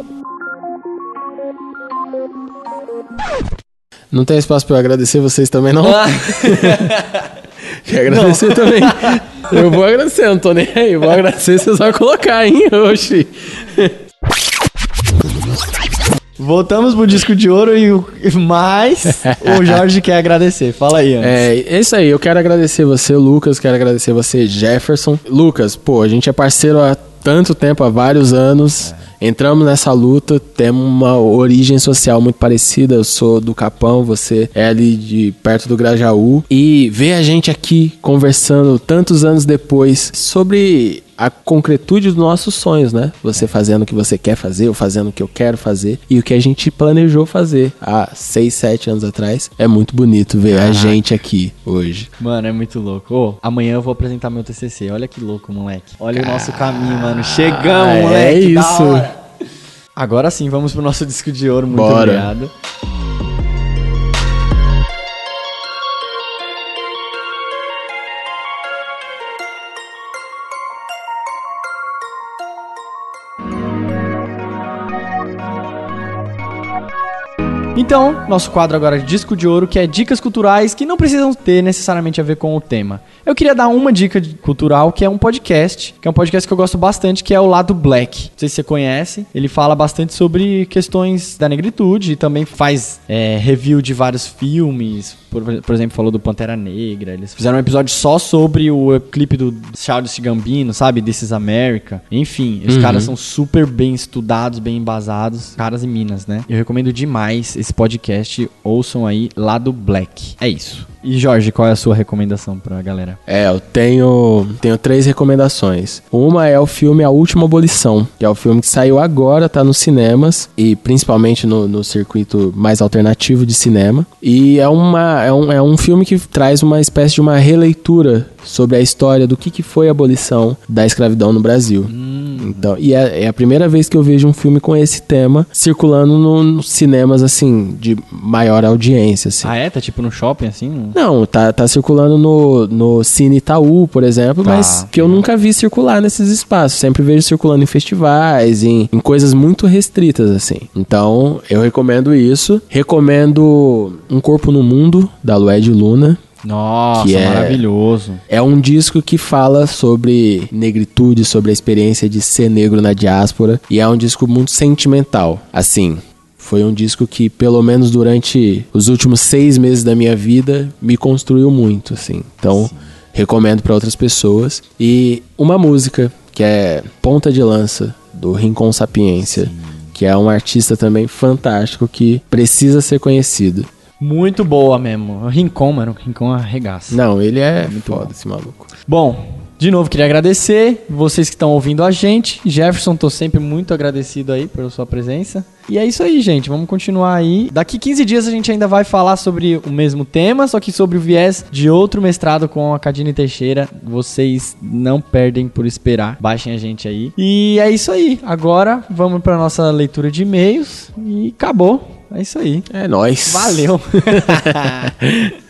Não tem espaço para eu agradecer vocês também, não? Ah. Quero agradecer não. também. Eu vou agradecer, não tô nem aí. Eu vou agradecer, vocês vão colocar, hein? Oxi. Voltamos pro disco de ouro e mais o Jorge quer agradecer. Fala aí, antes. É, é isso aí. Eu quero agradecer você, Lucas. Quero agradecer você, Jefferson. Lucas, pô, a gente é parceiro há tanto tempo, há vários anos. É. Entramos nessa luta, temos uma origem social muito parecida. Eu sou do Capão, você é ali de perto do Grajaú. E ver a gente aqui conversando tantos anos depois sobre a concretude dos nossos sonhos, né? Você fazendo o que você quer fazer, ou fazendo o que eu quero fazer, e o que a gente planejou fazer há seis, sete anos atrás. É muito bonito ver Caraca. a gente aqui hoje. Mano, é muito louco. Ô, amanhã eu vou apresentar meu TCC. Olha que louco, moleque. Olha o nosso caminho, mano. Chegamos, é moleque. É isso. Agora sim, vamos pro nosso disco de ouro. Muito Bora. obrigado. Então, nosso quadro agora de disco de ouro, que é dicas culturais que não precisam ter necessariamente a ver com o tema. Eu queria dar uma dica cultural, que é um podcast, que é um podcast que eu gosto bastante, que é o Lado Black. Não sei se você conhece. Ele fala bastante sobre questões da negritude e também faz é, review de vários filmes. Por, por, exemplo, falou do Pantera Negra. Eles fizeram um episódio só sobre o clipe do Charles Gambino, sabe? This is America. Enfim, os uhum. caras são super bem estudados, bem embasados. Caras e minas, né? Eu recomendo demais esse podcast, ouçam aí Lado Black. É isso. E Jorge, qual é a sua recomendação pra galera? É, eu tenho, tenho três recomendações. Uma é o filme A Última Abolição, que é o filme que saiu agora, tá nos cinemas e principalmente no, no circuito mais alternativo de cinema. E é, uma, é, um, é um filme que traz uma espécie de uma releitura sobre a história do que, que foi a abolição da escravidão no Brasil. Então, e é, é a primeira vez que eu vejo um filme com esse tema circulando no- nos cinemas, assim, de maior audiência, assim. Ah, é? Tá tipo no shopping assim? no- Não, tá, tá circulando no, no Cine Itaú, por exemplo, Tá. mas que eu nunca vi circular nesses espaços. Sempre vejo circulando em festivais, em, em coisas muito restritas, assim. Então, eu recomendo isso. Recomendo Um Corpo no Mundo, da Lued Luna. Nossa, Que é- maravilhoso. É um disco que fala sobre negritude, sobre a experiência de ser negro na diáspora. E é um disco muito sentimental. Assim, foi um disco que, pelo menos durante os últimos seis meses da minha vida, me construiu muito, assim. Então, recomendo para outras pessoas. E uma música que é Ponta de Lança, do Rincon Sapiência. Que é um artista também fantástico que precisa ser conhecido. Muito boa mesmo. Rincon, mano. Rincon arregaça. Não, ele é foda, esse maluco. Bom, de novo, queria agradecer vocês que estão ouvindo a gente. Jefferson, tô sempre muito agradecido aí pela sua presença. E é isso aí, gente. Vamos continuar aí. Daqui 15 dias a gente ainda vai falar sobre o mesmo tema, só que sobre o viés de outro mestrado com a Cadine Teixeira. Vocês não perdem por esperar. Baixem a gente aí. E é isso aí. Agora vamos para nossa leitura de e-mails e acabou. É isso aí. É nóis. Valeu.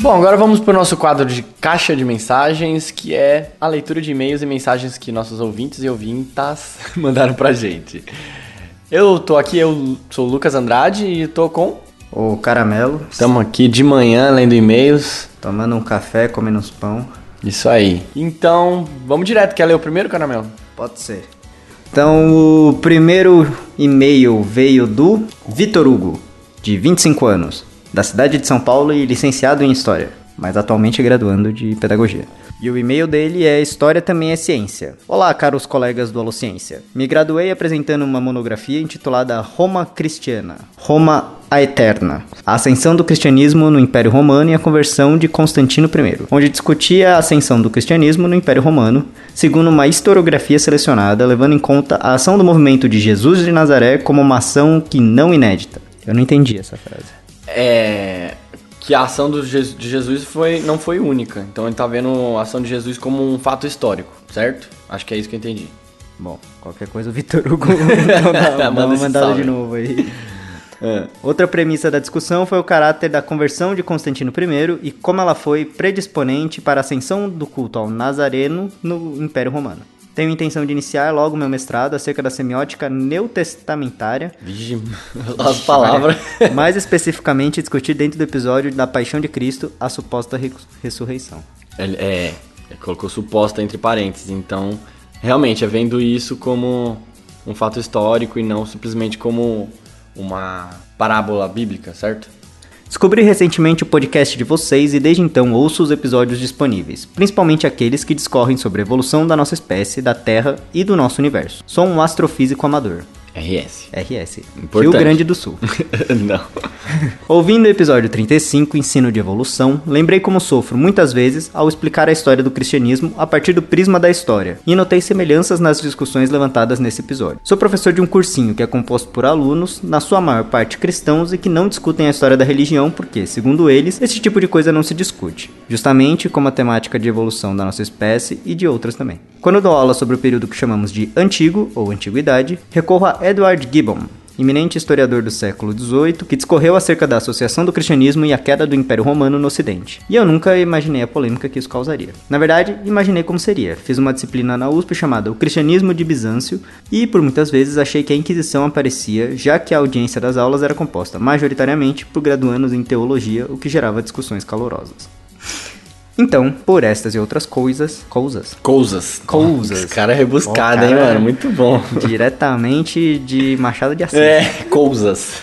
Bom, agora vamos para o nosso quadro de caixa de mensagens, que é a leitura de e-mails e mensagens que nossos ouvintes e ouvintas mandaram pra gente. Eu tô aqui, eu sou o Lucas Andrade e tô com. O caramelo, Estamos aqui de manhã lendo e-mails. tomando um café, comendo uns pão. Isso aí. Então, vamos direto. Quer ler o primeiro, Caramelo? Pode ser. Então, o primeiro e-mail veio do Vitor Hugo, de 25 anos, da cidade de São Paulo e licenciado em História, mas atualmente graduando de Pedagogia. E o e-mail dele é História também é ciência. Olá, caros colegas do Alociência. Me graduei apresentando uma monografia intitulada Roma Cristiana, Roma a Eterna, a ascensão do cristianismo no Império Romano e a conversão de Constantino I, onde discutia a ascensão do cristianismo no Império Romano, segundo uma historiografia selecionada, levando em conta a ação do movimento de Jesus de Nazaré como uma ação que não inédita. Eu não entendi essa frase. É. Que a ação do Je- de Jesus foi, não foi única. Então ele tá vendo a ação de Jesus como um fato histórico, certo? Acho que é isso que eu entendi. Bom, qualquer coisa o Vitor Hugo então dá, uma mandada salve. de novo aí. É. Outra premissa da discussão foi o caráter da conversão de Constantino I e como ela foi predisponente para a ascensão do culto ao Nazareno no Império Romano. Tenho intenção de iniciar logo meu mestrado acerca da semiótica neotestamentária, Vixe, as palavras. mais especificamente discutir dentro do episódio da Paixão de Cristo a suposta re- ressurreição. É, ele colocou suposta entre parênteses. Então, realmente, é vendo isso como um fato histórico e não simplesmente como uma parábola bíblica, certo? Descobri recentemente o podcast de vocês e desde então ouço os episódios disponíveis, principalmente aqueles que discorrem sobre a evolução da nossa espécie, da Terra e do nosso universo. Sou um astrofísico amador. RS. RS. Rio Importante. Grande do Sul. não. Ouvindo o episódio 35, Ensino de Evolução, lembrei como sofro muitas vezes ao explicar a história do cristianismo a partir do prisma da história, e notei semelhanças nas discussões levantadas nesse episódio. Sou professor de um cursinho que é composto por alunos, na sua maior parte cristãos, e que não discutem a história da religião porque, segundo eles, esse tipo de coisa não se discute, justamente como a temática de evolução da nossa espécie e de outras também. Quando dou aula sobre o período que chamamos de Antigo ou Antiguidade, recorro a Edward Gibbon, eminente historiador do século XVIII, que discorreu acerca da associação do cristianismo e a queda do Império Romano no Ocidente. E eu nunca imaginei a polêmica que isso causaria. Na verdade, imaginei como seria. Fiz uma disciplina na USP chamada O Cristianismo de Bizâncio e, por muitas vezes, achei que a Inquisição aparecia, já que a audiência das aulas era composta majoritariamente por graduandos em teologia, o que gerava discussões calorosas. Então, por estas e outras coisas, coisas, Coisas. Coisas. Esse cara é rebuscado, hein, cara. mano? Muito bom. diretamente de Machado de Assis. É, coisas.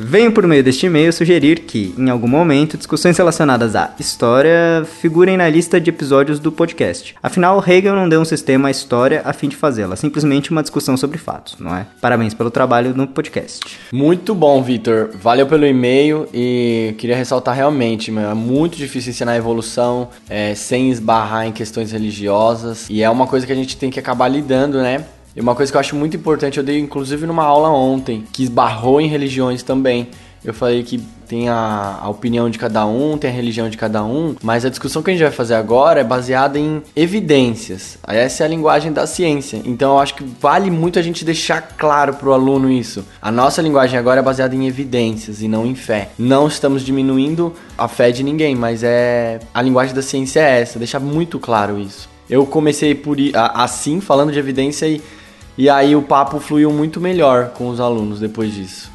Venho por meio deste e-mail sugerir que, em algum momento, discussões relacionadas à história figurem na lista de episódios do podcast. Afinal, Hegel não deu um sistema à história a fim de fazê-la, simplesmente uma discussão sobre fatos, não é? Parabéns pelo trabalho no podcast. Muito bom, Vitor. Valeu pelo e-mail e queria ressaltar realmente, meu, é muito difícil ensinar a evolução é, sem esbarrar em questões religiosas e é uma coisa que a gente tem que acabar lidando, né? E uma coisa que eu acho muito importante, eu dei inclusive numa aula ontem, que esbarrou em religiões também. Eu falei que tem a, a, opinião de cada um, tem a religião de cada um, mas a discussão que a gente vai fazer agora é baseada em evidências. Essa é a linguagem da ciência. Então eu acho que vale muito a gente deixar claro para o aluno isso. A nossa linguagem agora é baseada em evidências e não em fé. Não estamos diminuindo a fé de ninguém, mas é a linguagem da ciência é essa, deixar muito claro isso. Eu comecei por assim, falando de evidência e e aí o papo fluiu muito melhor com os alunos depois disso.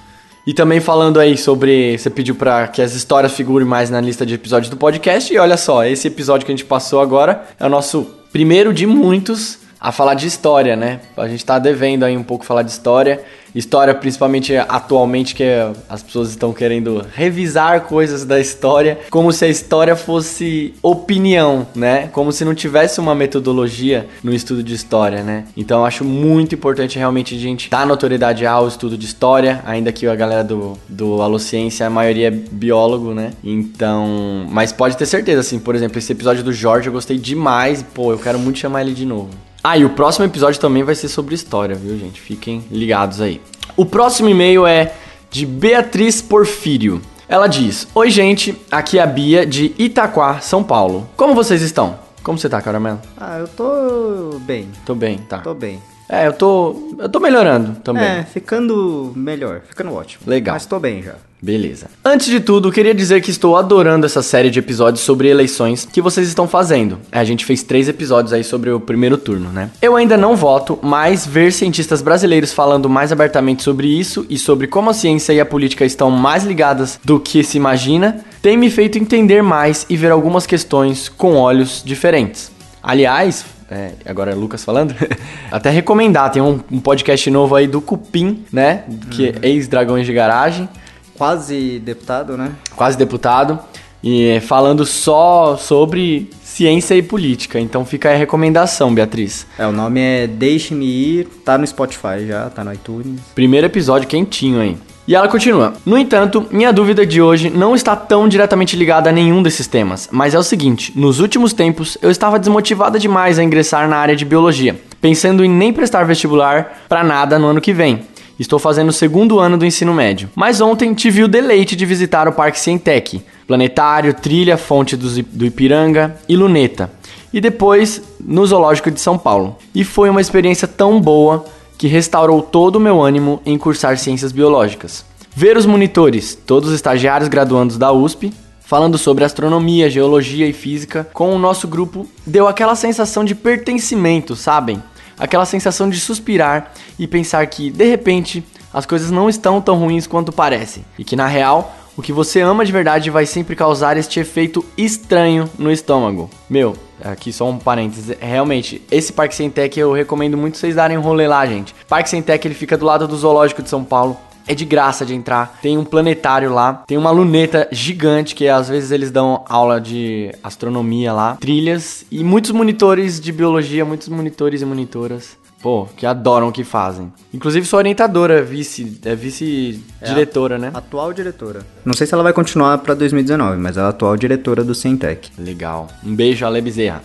E também falando aí sobre. Você pediu para que as histórias figurem mais na lista de episódios do podcast. E olha só, esse episódio que a gente passou agora é o nosso primeiro de muitos a falar de história, né? A gente tá devendo aí um pouco falar de história. História, principalmente atualmente, que as pessoas estão querendo revisar coisas da história, como se a história fosse opinião, né? Como se não tivesse uma metodologia no estudo de história, né? Então acho muito importante realmente a gente dar notoriedade ao estudo de história, ainda que a galera do, do Alociência, a maioria é biólogo, né? Então. Mas pode ter certeza, assim, por exemplo, esse episódio do Jorge eu gostei demais, pô, eu quero muito chamar ele de novo. Ah, e o próximo episódio também vai ser sobre história, viu, gente? Fiquem ligados aí. O próximo e-mail é de Beatriz Porfírio. Ela diz: Oi, gente, aqui é a Bia de Itaquá, São Paulo. Como vocês estão? Como você tá, Caramelo? Ah, eu tô bem. Tô bem, tá. Tô bem. É, eu tô. Eu tô melhorando também. É, ficando melhor, ficando ótimo. Legal. Mas tô bem já. Beleza. Antes de tudo, queria dizer que estou adorando essa série de episódios sobre eleições que vocês estão fazendo. A gente fez três episódios aí sobre o primeiro turno, né? Eu ainda não voto, mas ver cientistas brasileiros falando mais abertamente sobre isso e sobre como a ciência e a política estão mais ligadas do que se imagina, tem me feito entender mais e ver algumas questões com olhos diferentes. Aliás, é, agora é Lucas falando, até recomendar, tem um, um, podcast novo aí do Cupim, né? Que uhum. é ex-Dragões de Garagem quase deputado, né? Quase deputado. E falando só sobre ciência e política. Então fica aí a recomendação, Beatriz. É, o nome é Deixe-me Ir, tá no Spotify já, tá no iTunes. Primeiro episódio quentinho aí. E ela continua. No entanto, minha dúvida de hoje não está tão diretamente ligada a nenhum desses temas, mas é o seguinte: nos últimos tempos eu estava desmotivada demais a ingressar na área de biologia, pensando em nem prestar vestibular para nada no ano que vem. Estou fazendo o segundo ano do ensino médio. Mas ontem tive o deleite de visitar o Parque Cientec, Planetário, Trilha, Fonte do Ipiranga e Luneta. E depois no Zoológico de São Paulo. E foi uma experiência tão boa que restaurou todo o meu ânimo em cursar ciências biológicas. Ver os monitores, todos os estagiários graduandos da USP, falando sobre astronomia, geologia e física, com o nosso grupo, deu aquela sensação de pertencimento, sabem? Aquela sensação de suspirar e pensar que, de repente, as coisas não estão tão ruins quanto parecem e que na real o que você ama de verdade vai sempre causar este efeito estranho no estômago. Meu, aqui só um parênteses, realmente, esse Parque Centec eu recomendo muito vocês darem um rolê lá, gente. Parque Centec ele fica do lado do Zoológico de São Paulo. É de graça de entrar. Tem um planetário lá. Tem uma luneta gigante que às vezes eles dão aula de astronomia lá. Trilhas e muitos monitores de biologia, muitos monitores e monitoras. Pô, que adoram o que fazem. Inclusive sua orientadora, vice, é vice-diretora, é né? Atual diretora. Não sei se ela vai continuar para 2019, mas ela é a atual diretora do Cientec. Legal. Um beijo, Ale Bezerra.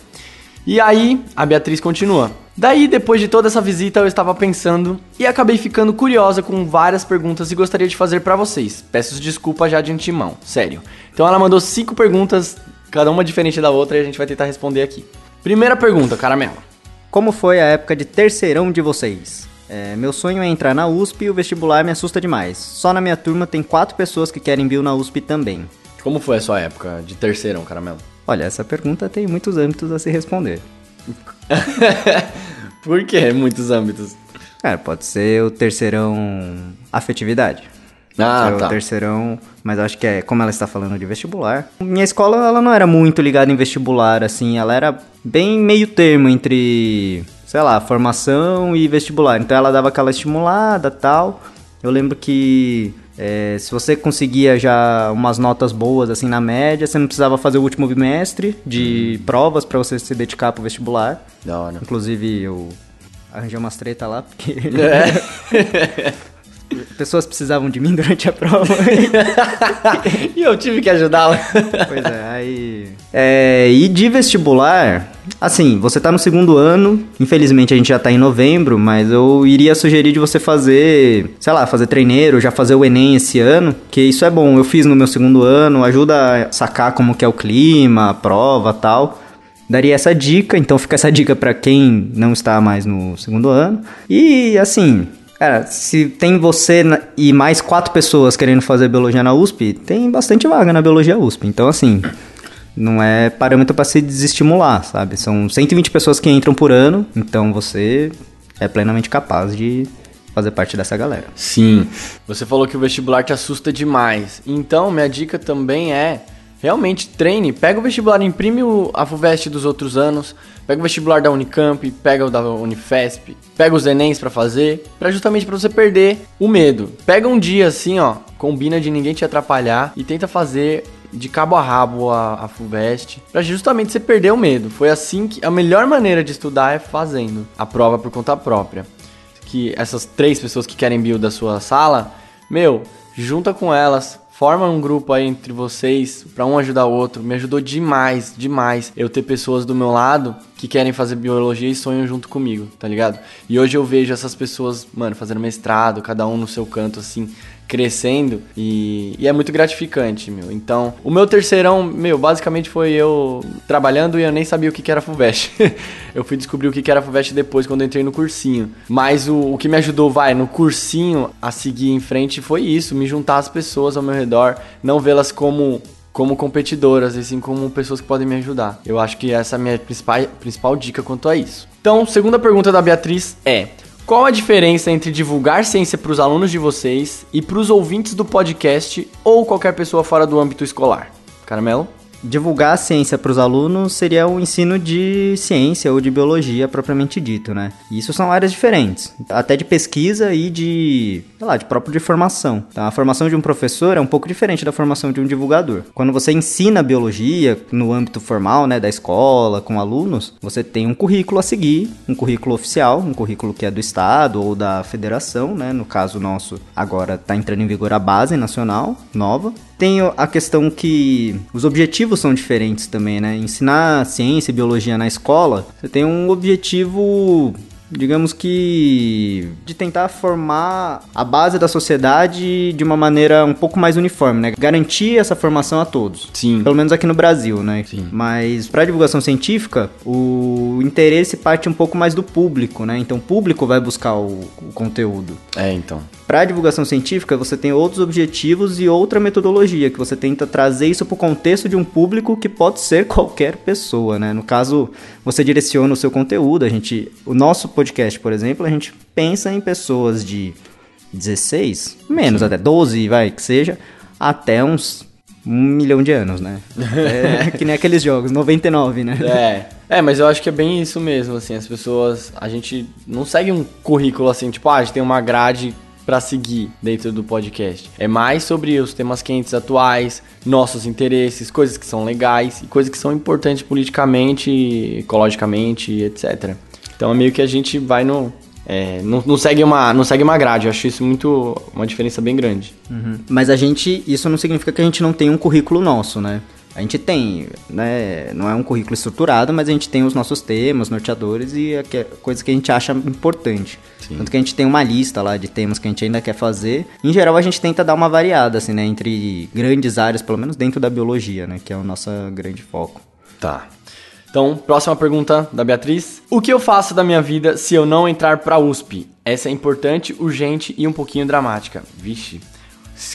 E aí, a Beatriz continua. Daí, depois de toda essa visita, eu estava pensando e acabei ficando curiosa com várias perguntas e gostaria de fazer para vocês. Peço desculpa já de antemão, sério. Então ela mandou cinco perguntas, cada uma diferente da outra, e a gente vai tentar responder aqui. Primeira pergunta, Caramelo. Como foi a época de terceirão de vocês? É, meu sonho é entrar na USP e o vestibular me assusta demais. Só na minha turma tem quatro pessoas que querem bio na USP também. Como foi a sua época de terceirão, Caramelo? Olha, essa pergunta tem muitos âmbitos a se responder. Por que muitos âmbitos? Cara, pode ser o terceirão afetividade. Ah, tá. O terceirão, mas acho que é como ela está falando de vestibular. Minha escola, ela não era muito ligada em vestibular, assim, ela era bem meio termo entre, sei lá, formação e vestibular. Então ela dava aquela estimulada tal. Eu lembro que É, se você conseguia já umas notas boas assim na média, você não precisava fazer o último bimestre de provas para você se dedicar pro vestibular. Da hora. Inclusive eu arranjei umas treta lá porque É. pessoas precisavam de mim durante a prova. e eu tive que ajudá-la. Pois é, aí. É, e de vestibular, assim, você tá no segundo ano, infelizmente a gente já tá em novembro, mas eu iria sugerir de você fazer, sei lá, fazer treineiro, já fazer o Enem esse ano, que isso é bom. Eu fiz no meu segundo ano, ajuda a sacar como que é o clima, a prova tal. Daria essa dica, então fica essa dica pra quem não está mais no segundo ano. E assim, Cara, se tem você e mais quatro pessoas querendo fazer biologia na USP, tem bastante vaga na biologia USP. Então, assim, não é parâmetro pra se desestimular, sabe? São 120 pessoas que entram por ano, então você é plenamente capaz de fazer parte dessa galera. Sim. Você falou que o vestibular te assusta demais. Então, minha dica também é realmente treine. Pega o vestibular, imprime a FUVEST dos outros anos. Pega o vestibular da Unicamp, pega o da Unifesp, pega os Enems pra fazer, para justamente pra você perder o medo. Pega um dia assim, ó, combina de ninguém te atrapalhar e tenta fazer de cabo a rabo a, a FUVEST, pra justamente você perder o medo. Foi assim que a melhor maneira de estudar é fazendo a prova por conta própria que essas três pessoas que querem bio da sua sala, meu, junta com elas, forma um grupo aí entre vocês pra um ajudar o outro. Me ajudou demais, demais eu ter pessoas do meu lado que querem fazer biologia e sonham junto comigo, tá ligado? E hoje eu vejo essas pessoas, mano, fazendo mestrado, cada um no seu canto assim, crescendo e, e é muito gratificante, meu. Então, o meu terceirão, meu, basicamente foi eu trabalhando e eu nem sabia o que que era FUVEST. eu fui descobrir o que que era FUVEST depois, quando entrei no cursinho. Mas o, o que me ajudou, vai, no cursinho a seguir em frente foi isso, me juntar às pessoas ao meu redor, não vê-las como como competidoras, e sim como pessoas que podem me ajudar. Eu acho que essa é a minha principal, principal dica quanto a isso. Então, segunda pergunta da Beatriz é: qual a diferença entre divulgar ciência para os alunos de vocês e para os ouvintes do podcast ou qualquer pessoa fora do âmbito escolar? Caramelo? Divulgar a ciência para os alunos seria o ensino de ciência ou de biologia propriamente dito, né? E isso são áreas diferentes, até de pesquisa e de, sei lá, de próprio de formação. Então, a formação de um professor é um pouco diferente da formação de um divulgador. Quando você ensina biologia no âmbito formal, né, da escola, com alunos, você tem um currículo a seguir, um currículo oficial, um currículo que é do estado ou da federação, né? No caso nosso, agora está entrando em vigor a base nacional nova. Tem a questão que os objetivos são diferentes também, né? Ensinar ciência e biologia na escola, você tem um objetivo, digamos que, de tentar formar a base da sociedade de uma maneira um pouco mais uniforme, né? Garantir essa formação a todos. Sim. Pelo menos aqui no Brasil, né? Sim. Mas para divulgação científica, o interesse parte um pouco mais do público, né? Então o público vai buscar o, o conteúdo. É, então. Para divulgação científica, você tem outros objetivos e outra metodologia, que você tenta trazer isso para o contexto de um público que pode ser qualquer pessoa, né? No caso, você direciona o seu conteúdo, a gente, o nosso podcast, por exemplo, a gente pensa em pessoas de 16, menos até 12, vai, que seja, até uns um milhão de anos, né? É que nem aqueles jogos, 99, né? É. É, mas eu acho que é bem isso mesmo, assim, as pessoas, a gente não segue um currículo assim, tipo, ah, a gente tem uma grade pra seguir dentro do podcast. É mais sobre os temas quentes atuais, nossos interesses, coisas que são legais e coisas que são importantes politicamente, ecologicamente, etc. Então é meio que a gente vai no é, não, não segue uma não segue uma grade. Eu acho isso muito uma diferença bem grande. Uhum. Mas a gente, isso não significa que a gente não tem um currículo nosso, né? A gente tem, né? Não é um currículo estruturado, mas a gente tem os nossos temas, norteadores e a que- coisas que a gente acha importante. Tanto que a gente tem uma lista lá de temas que a gente ainda quer fazer. Em geral, a gente tenta dar uma variada, assim, né? Entre grandes áreas, pelo menos dentro da biologia, né? Que é o nosso grande foco. Tá. Então, próxima pergunta da Beatriz. O que eu faço da minha vida se eu não entrar pra USP? Essa é importante, urgente e um pouquinho dramática. Vixe.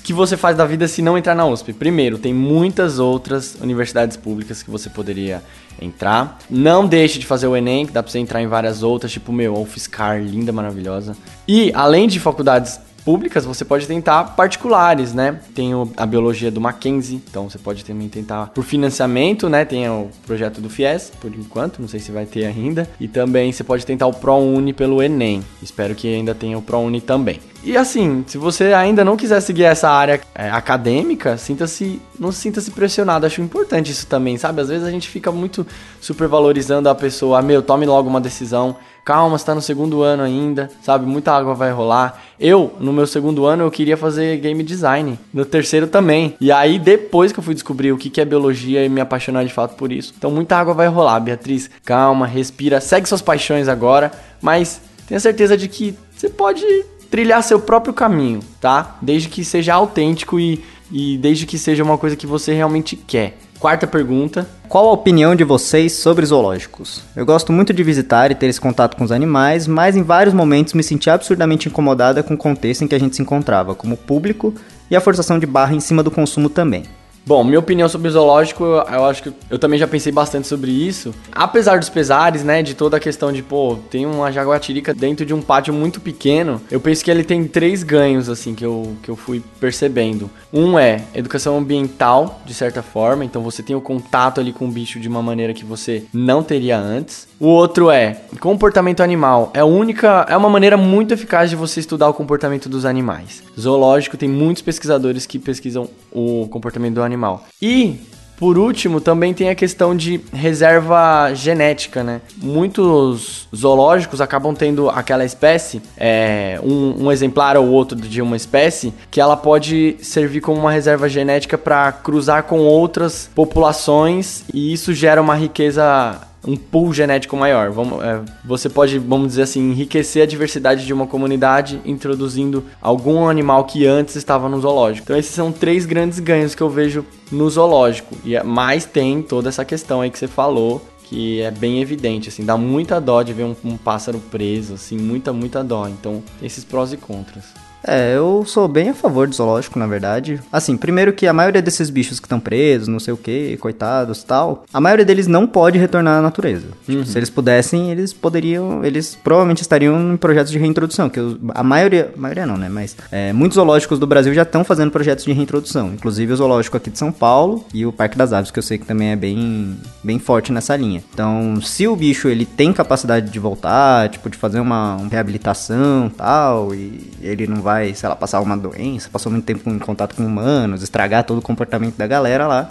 Que você faz da vida se não entrar na USP? Primeiro, tem muitas outras universidades públicas que você poderia entrar. Não deixe de fazer o Enem, que dá pra você entrar em várias outras, tipo, meu, UFSCar, linda, maravilhosa. E, além de faculdades públicas, você pode tentar particulares, né? Tem a biologia do Mackenzie, então você pode também tentar por financiamento, né? Tem o projeto do FIES, por enquanto, não sei se vai ter ainda. E também você pode tentar o ProUni pelo Enem. Espero que ainda tenha o ProUni também. E assim, se você ainda não quiser seguir essa área é, acadêmica, sinta-se, não sinta-se pressionado. Acho importante isso também, sabe? Às vezes a gente fica muito supervalorizando a pessoa, ah, meu, tome logo uma decisão. Calma, você tá no segundo ano ainda, sabe? Muita água vai rolar. Eu, no meu segundo ano, eu queria fazer game design. No terceiro também. E aí, depois que eu fui descobrir o que é biologia e me apaixonar de fato por isso. Então, muita água vai rolar, Beatriz. Calma, respira, segue suas paixões agora, mas tenha certeza de que você pode trilhar seu próprio caminho, tá? Desde que seja autêntico e, e desde que seja uma coisa que você realmente quer. Quarta pergunta. Qual a opinião de vocês sobre zoológicos? Eu gosto muito de visitar e ter esse contato com os animais, mas em vários momentos me senti absurdamente incomodada com o contexto em que a gente se encontrava, como público e a forçação de barra em cima do consumo também. Bom, minha opinião sobre o zoológico, eu acho que eu também já pensei bastante sobre isso. Apesar dos pesares, né, de toda a questão de, pô, tem uma jaguatirica dentro de um pátio muito pequeno, eu penso que ele tem três ganhos, assim, que eu, que eu fui percebendo. Um é educação ambiental, de certa forma, então você tem o contato ali com o bicho de uma maneira que você não teria antes. O outro é comportamento animal. É única, é uma maneira muito eficaz de você estudar o comportamento dos animais. Zoológico tem muitos pesquisadores que pesquisam o comportamento do animal. E por último, também tem a questão de reserva genética, né? Muitos zoológicos acabam tendo aquela espécie, é, um, um, exemplar ou outro de uma espécie, que ela pode servir como uma reserva genética para cruzar com outras populações e isso gera uma riqueza um pool genético maior. Vamos, é, você pode, vamos dizer assim, enriquecer a diversidade de uma comunidade introduzindo algum animal que antes estava no zoológico. Então esses são três grandes ganhos que eu vejo no zoológico. E é, mais tem toda essa questão aí que você falou, que é bem evidente, assim, dá muita dó de ver um, um pássaro preso, assim, muita, muita dó. Então esses prós e contras. É, eu sou bem a favor do zoológico, na verdade. Assim, primeiro que a maioria desses bichos que estão presos, não sei o que, coitados tal, a maioria deles não pode retornar à natureza. Tipo, Uhum. se eles pudessem, eles poderiam, eles provavelmente estariam em projetos de reintrodução, que os- a maioria, a maioria não, né, mas é, muitos zoológicos do Brasil já estão fazendo projetos de reintrodução, inclusive o zoológico aqui de São Paulo e o Parque das Aves, que eu sei que também é bem, bem forte nessa linha. Então, se o bicho ele tem capacidade de voltar, tipo, de fazer uma, uma reabilitação tal, e ele não vai, sei lá, passar uma doença, passou muito tempo em contato com humanos, estragar todo o comportamento da galera lá,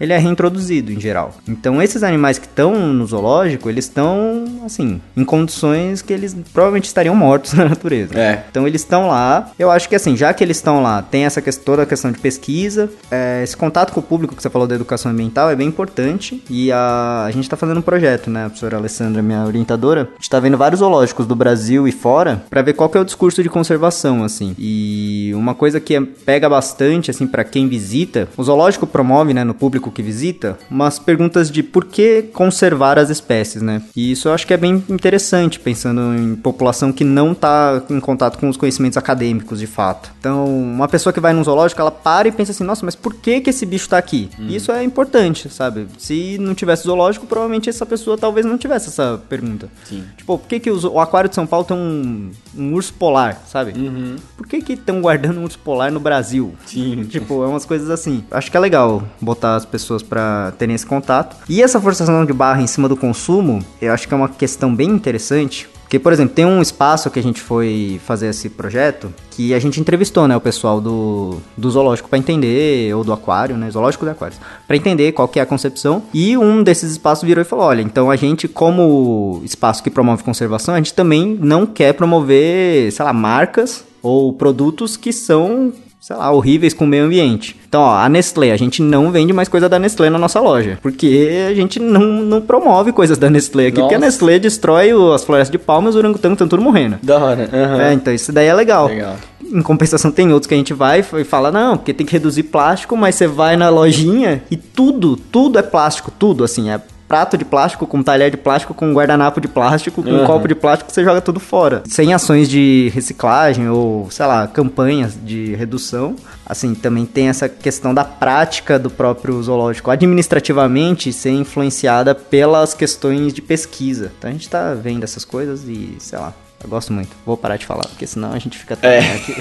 ele é reintroduzido em geral. Então, esses animais que estão no zoológico, eles estão, assim, em condições que eles provavelmente estariam mortos na natureza. É. Então, eles estão lá. Eu acho que, assim, já que eles estão lá, tem essa questão, toda a questão de pesquisa, é, esse contato com o público que você falou da educação ambiental é bem importante. E a, a gente tá fazendo um projeto, né? A professora Alessandra, minha orientadora, a gente tá vendo vários zoológicos do Brasil e fora para ver qual que é o discurso de conservação, assim. E uma coisa que é- pega bastante, assim, para quem visita, o zoológico promove, né, no público que visita, umas perguntas de por que conservar as espécies, né? E isso eu acho que é bem interessante, pensando em população que não tá em contato com os conhecimentos acadêmicos, de fato. Então, uma pessoa que vai num zoológico, ela para e pensa assim, nossa, mas por que que esse bicho tá aqui? E isso é importante, sabe? Se não tivesse zoológico, provavelmente essa pessoa talvez não tivesse essa pergunta. Sim. Tipo, por que que o aquário de São Paulo tem um, um urso polar, sabe? Por que que estão guardando um urso polar no Brasil? Sim. Tipo, é umas coisas assim. Acho que é legal botar as pessoas pra terem esse contato. E essa forçação de barra em cima do consumo, eu acho que é uma questão bem interessante. Porque, por exemplo, tem um espaço que a gente foi fazer esse projeto que a gente entrevistou, né, o pessoal do, do zoológico pra entender, ou do aquário, né, zoológico de aquários, pra entender qual que é a concepção. E um desses espaços virou e falou, olha, então a gente, como espaço que promove conservação, a gente também não quer promover, sei lá, marcas ou produtos que são sei lá, horríveis com o meio ambiente. Então, ó, a Nestlé, a gente não vende mais coisa da Nestlé na nossa loja. Porque a gente não, não promove coisas da Nestlé aqui, porque a Nossa. Nestlé destrói o- as florestas de palmas os orangotangos estão tudo morrendo. Da hora. aham. É, então isso daí é legal. Legal. Em compensação, tem outros que a gente vai e fala, não, porque tem que reduzir plástico, mas você vai na lojinha e tudo, tudo é plástico, tudo, assim, é prato de plástico, com talher de plástico, com guardanapo de plástico, com Uhum. copo de plástico, você joga tudo fora. Sem ações de reciclagem ou, sei lá, campanhas de redução. Assim, também tem essa questão da prática do próprio zoológico, administrativamente ser influenciada pelas questões de pesquisa. Então a gente tá vendo essas coisas e, sei lá, eu gosto muito. Vou parar de falar, porque senão a gente fica... É. aqui.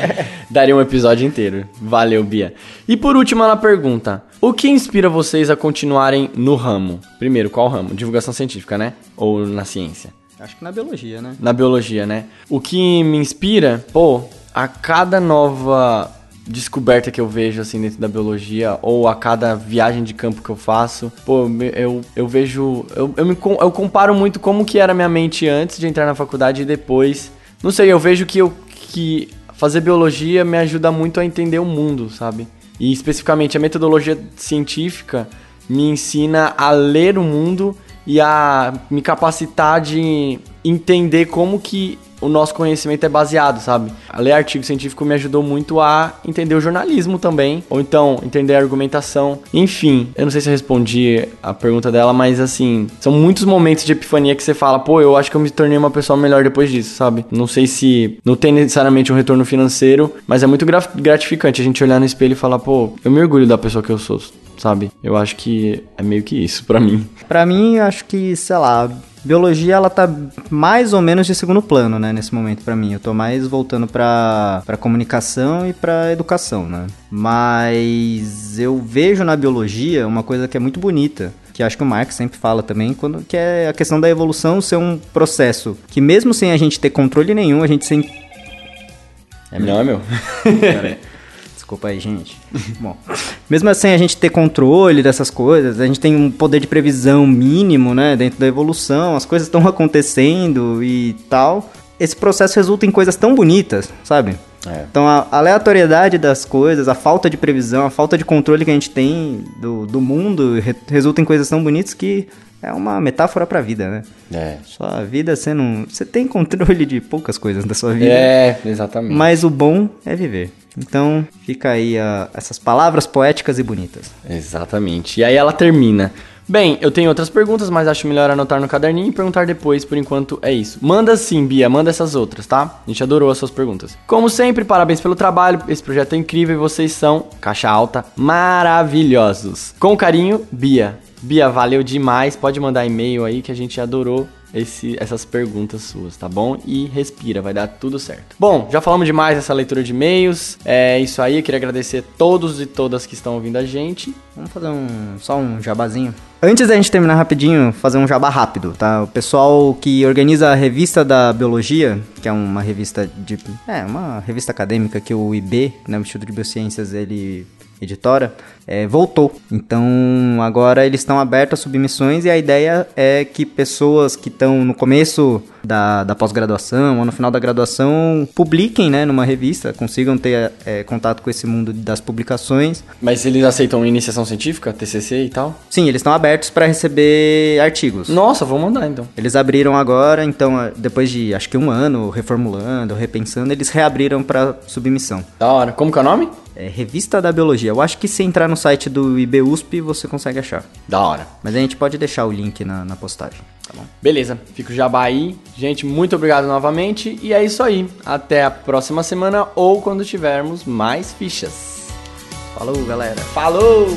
Daria um episódio inteiro. Valeu, Bia. E por último, ela pergunta: O que inspira vocês a continuarem no ramo? Primeiro, qual ramo? Divulgação científica, né? Ou na ciência? Acho que na biologia, né? na biologia, né? O que me inspira, pô, a cada nova descoberta que eu vejo assim dentro da biologia ou a cada viagem de campo que eu faço, pô, eu, eu vejo, eu, eu, me, eu comparo muito como que era minha mente antes de entrar na faculdade e depois. Não sei, eu vejo que eu que fazer biologia me ajuda muito a entender o mundo, sabe? E especificamente a metodologia científica me ensina a ler o mundo e a me capacitar de entender como que o nosso conhecimento é baseado, sabe? A ler artigo científico me ajudou muito a entender o jornalismo também, ou então entender a argumentação. Enfim, eu não sei se eu respondi a pergunta dela, mas assim, são muitos momentos de epifania que você fala, pô, eu acho que eu me tornei uma pessoa melhor depois disso, sabe? Não sei se não tem necessariamente um retorno financeiro, mas é muito gra- gratificante a gente olhar no espelho e falar, pô, eu me orgulho da pessoa que eu sou, sabe? Eu acho que é meio que isso pra mim. Pra mim, acho que, sei lá, biologia ela tá mais ou menos de segundo plano, né, nesse momento pra mim. Eu tô mais voltando pra, pra comunicação e pra educação, né? Mas eu vejo na biologia uma coisa que é muito bonita. Que acho que o Marx sempre fala também, quando, que é a questão da evolução ser um processo que mesmo sem a gente ter controle nenhum, a gente sem Não é meu? Desculpa aí, gente. Bom, mesmo assim, a gente ter controle dessas coisas, a gente tem um poder de previsão mínimo, né, dentro da evolução, as coisas estão acontecendo e tal. Esse processo resulta em coisas tão bonitas, sabe? É. Então, a aleatoriedade das coisas, a falta de previsão, a falta de controle que a gente tem do, do mundo re- resulta em coisas tão bonitas que é uma metáfora pra vida, né? É. Sua vida sendo. Você tem controle de poucas coisas da sua vida. É, exatamente. Mas o bom é viver. Então, fica aí a- essas palavras poéticas e bonitas. Exatamente. E aí ela termina. Bem, eu tenho outras perguntas, mas acho melhor anotar no caderninho e perguntar depois, por enquanto é isso. Manda sim, Bia, manda essas outras, tá? A gente adorou as suas perguntas. Como sempre, parabéns pelo trabalho, esse projeto é incrível e vocês são, caixa alta, maravilhosos. Com carinho, Bia. Bia, valeu demais, pode mandar e-mail aí que a gente adorou esse- essas perguntas suas, tá bom? E respira, vai dar tudo certo. Bom, já falamos demais dessa leitura de e-mails. É isso aí, eu queria agradecer a todos e todas que estão ouvindo a gente. Vamos fazer um só um jabazinho. Antes da gente terminar rapidinho, fazer um jabá rápido, tá? O pessoal que organiza a revista da biologia, que é uma revista de, é, uma revista acadêmica que o IB, né, o Instituto de Biociências, ele editora, é, voltou. Então agora eles estão abertos a submissões e a ideia é que pessoas que estão no começo da, da pós-graduação ou no final da graduação publiquem né, numa revista, consigam ter é, contato com esse mundo das publicações. Mas eles aceitam iniciação científica, TCC e tal? Sim, eles estão abertos para receber artigos. Nossa, vou mandar então. Eles abriram agora, então, depois de acho que um ano reformulando, repensando, eles reabriram para submissão. Da hora. Como que é o nome? É Revista da Biologia. Eu acho que se entrar no site do IBUSP você consegue achar. Da hora. Mas a gente pode deixar o link na, na postagem, tá bom? Beleza, fica o jabá aí. Gente, muito obrigado novamente. E é isso aí. Até a próxima semana ou quando tivermos mais fichas. Falou, galera! Falou!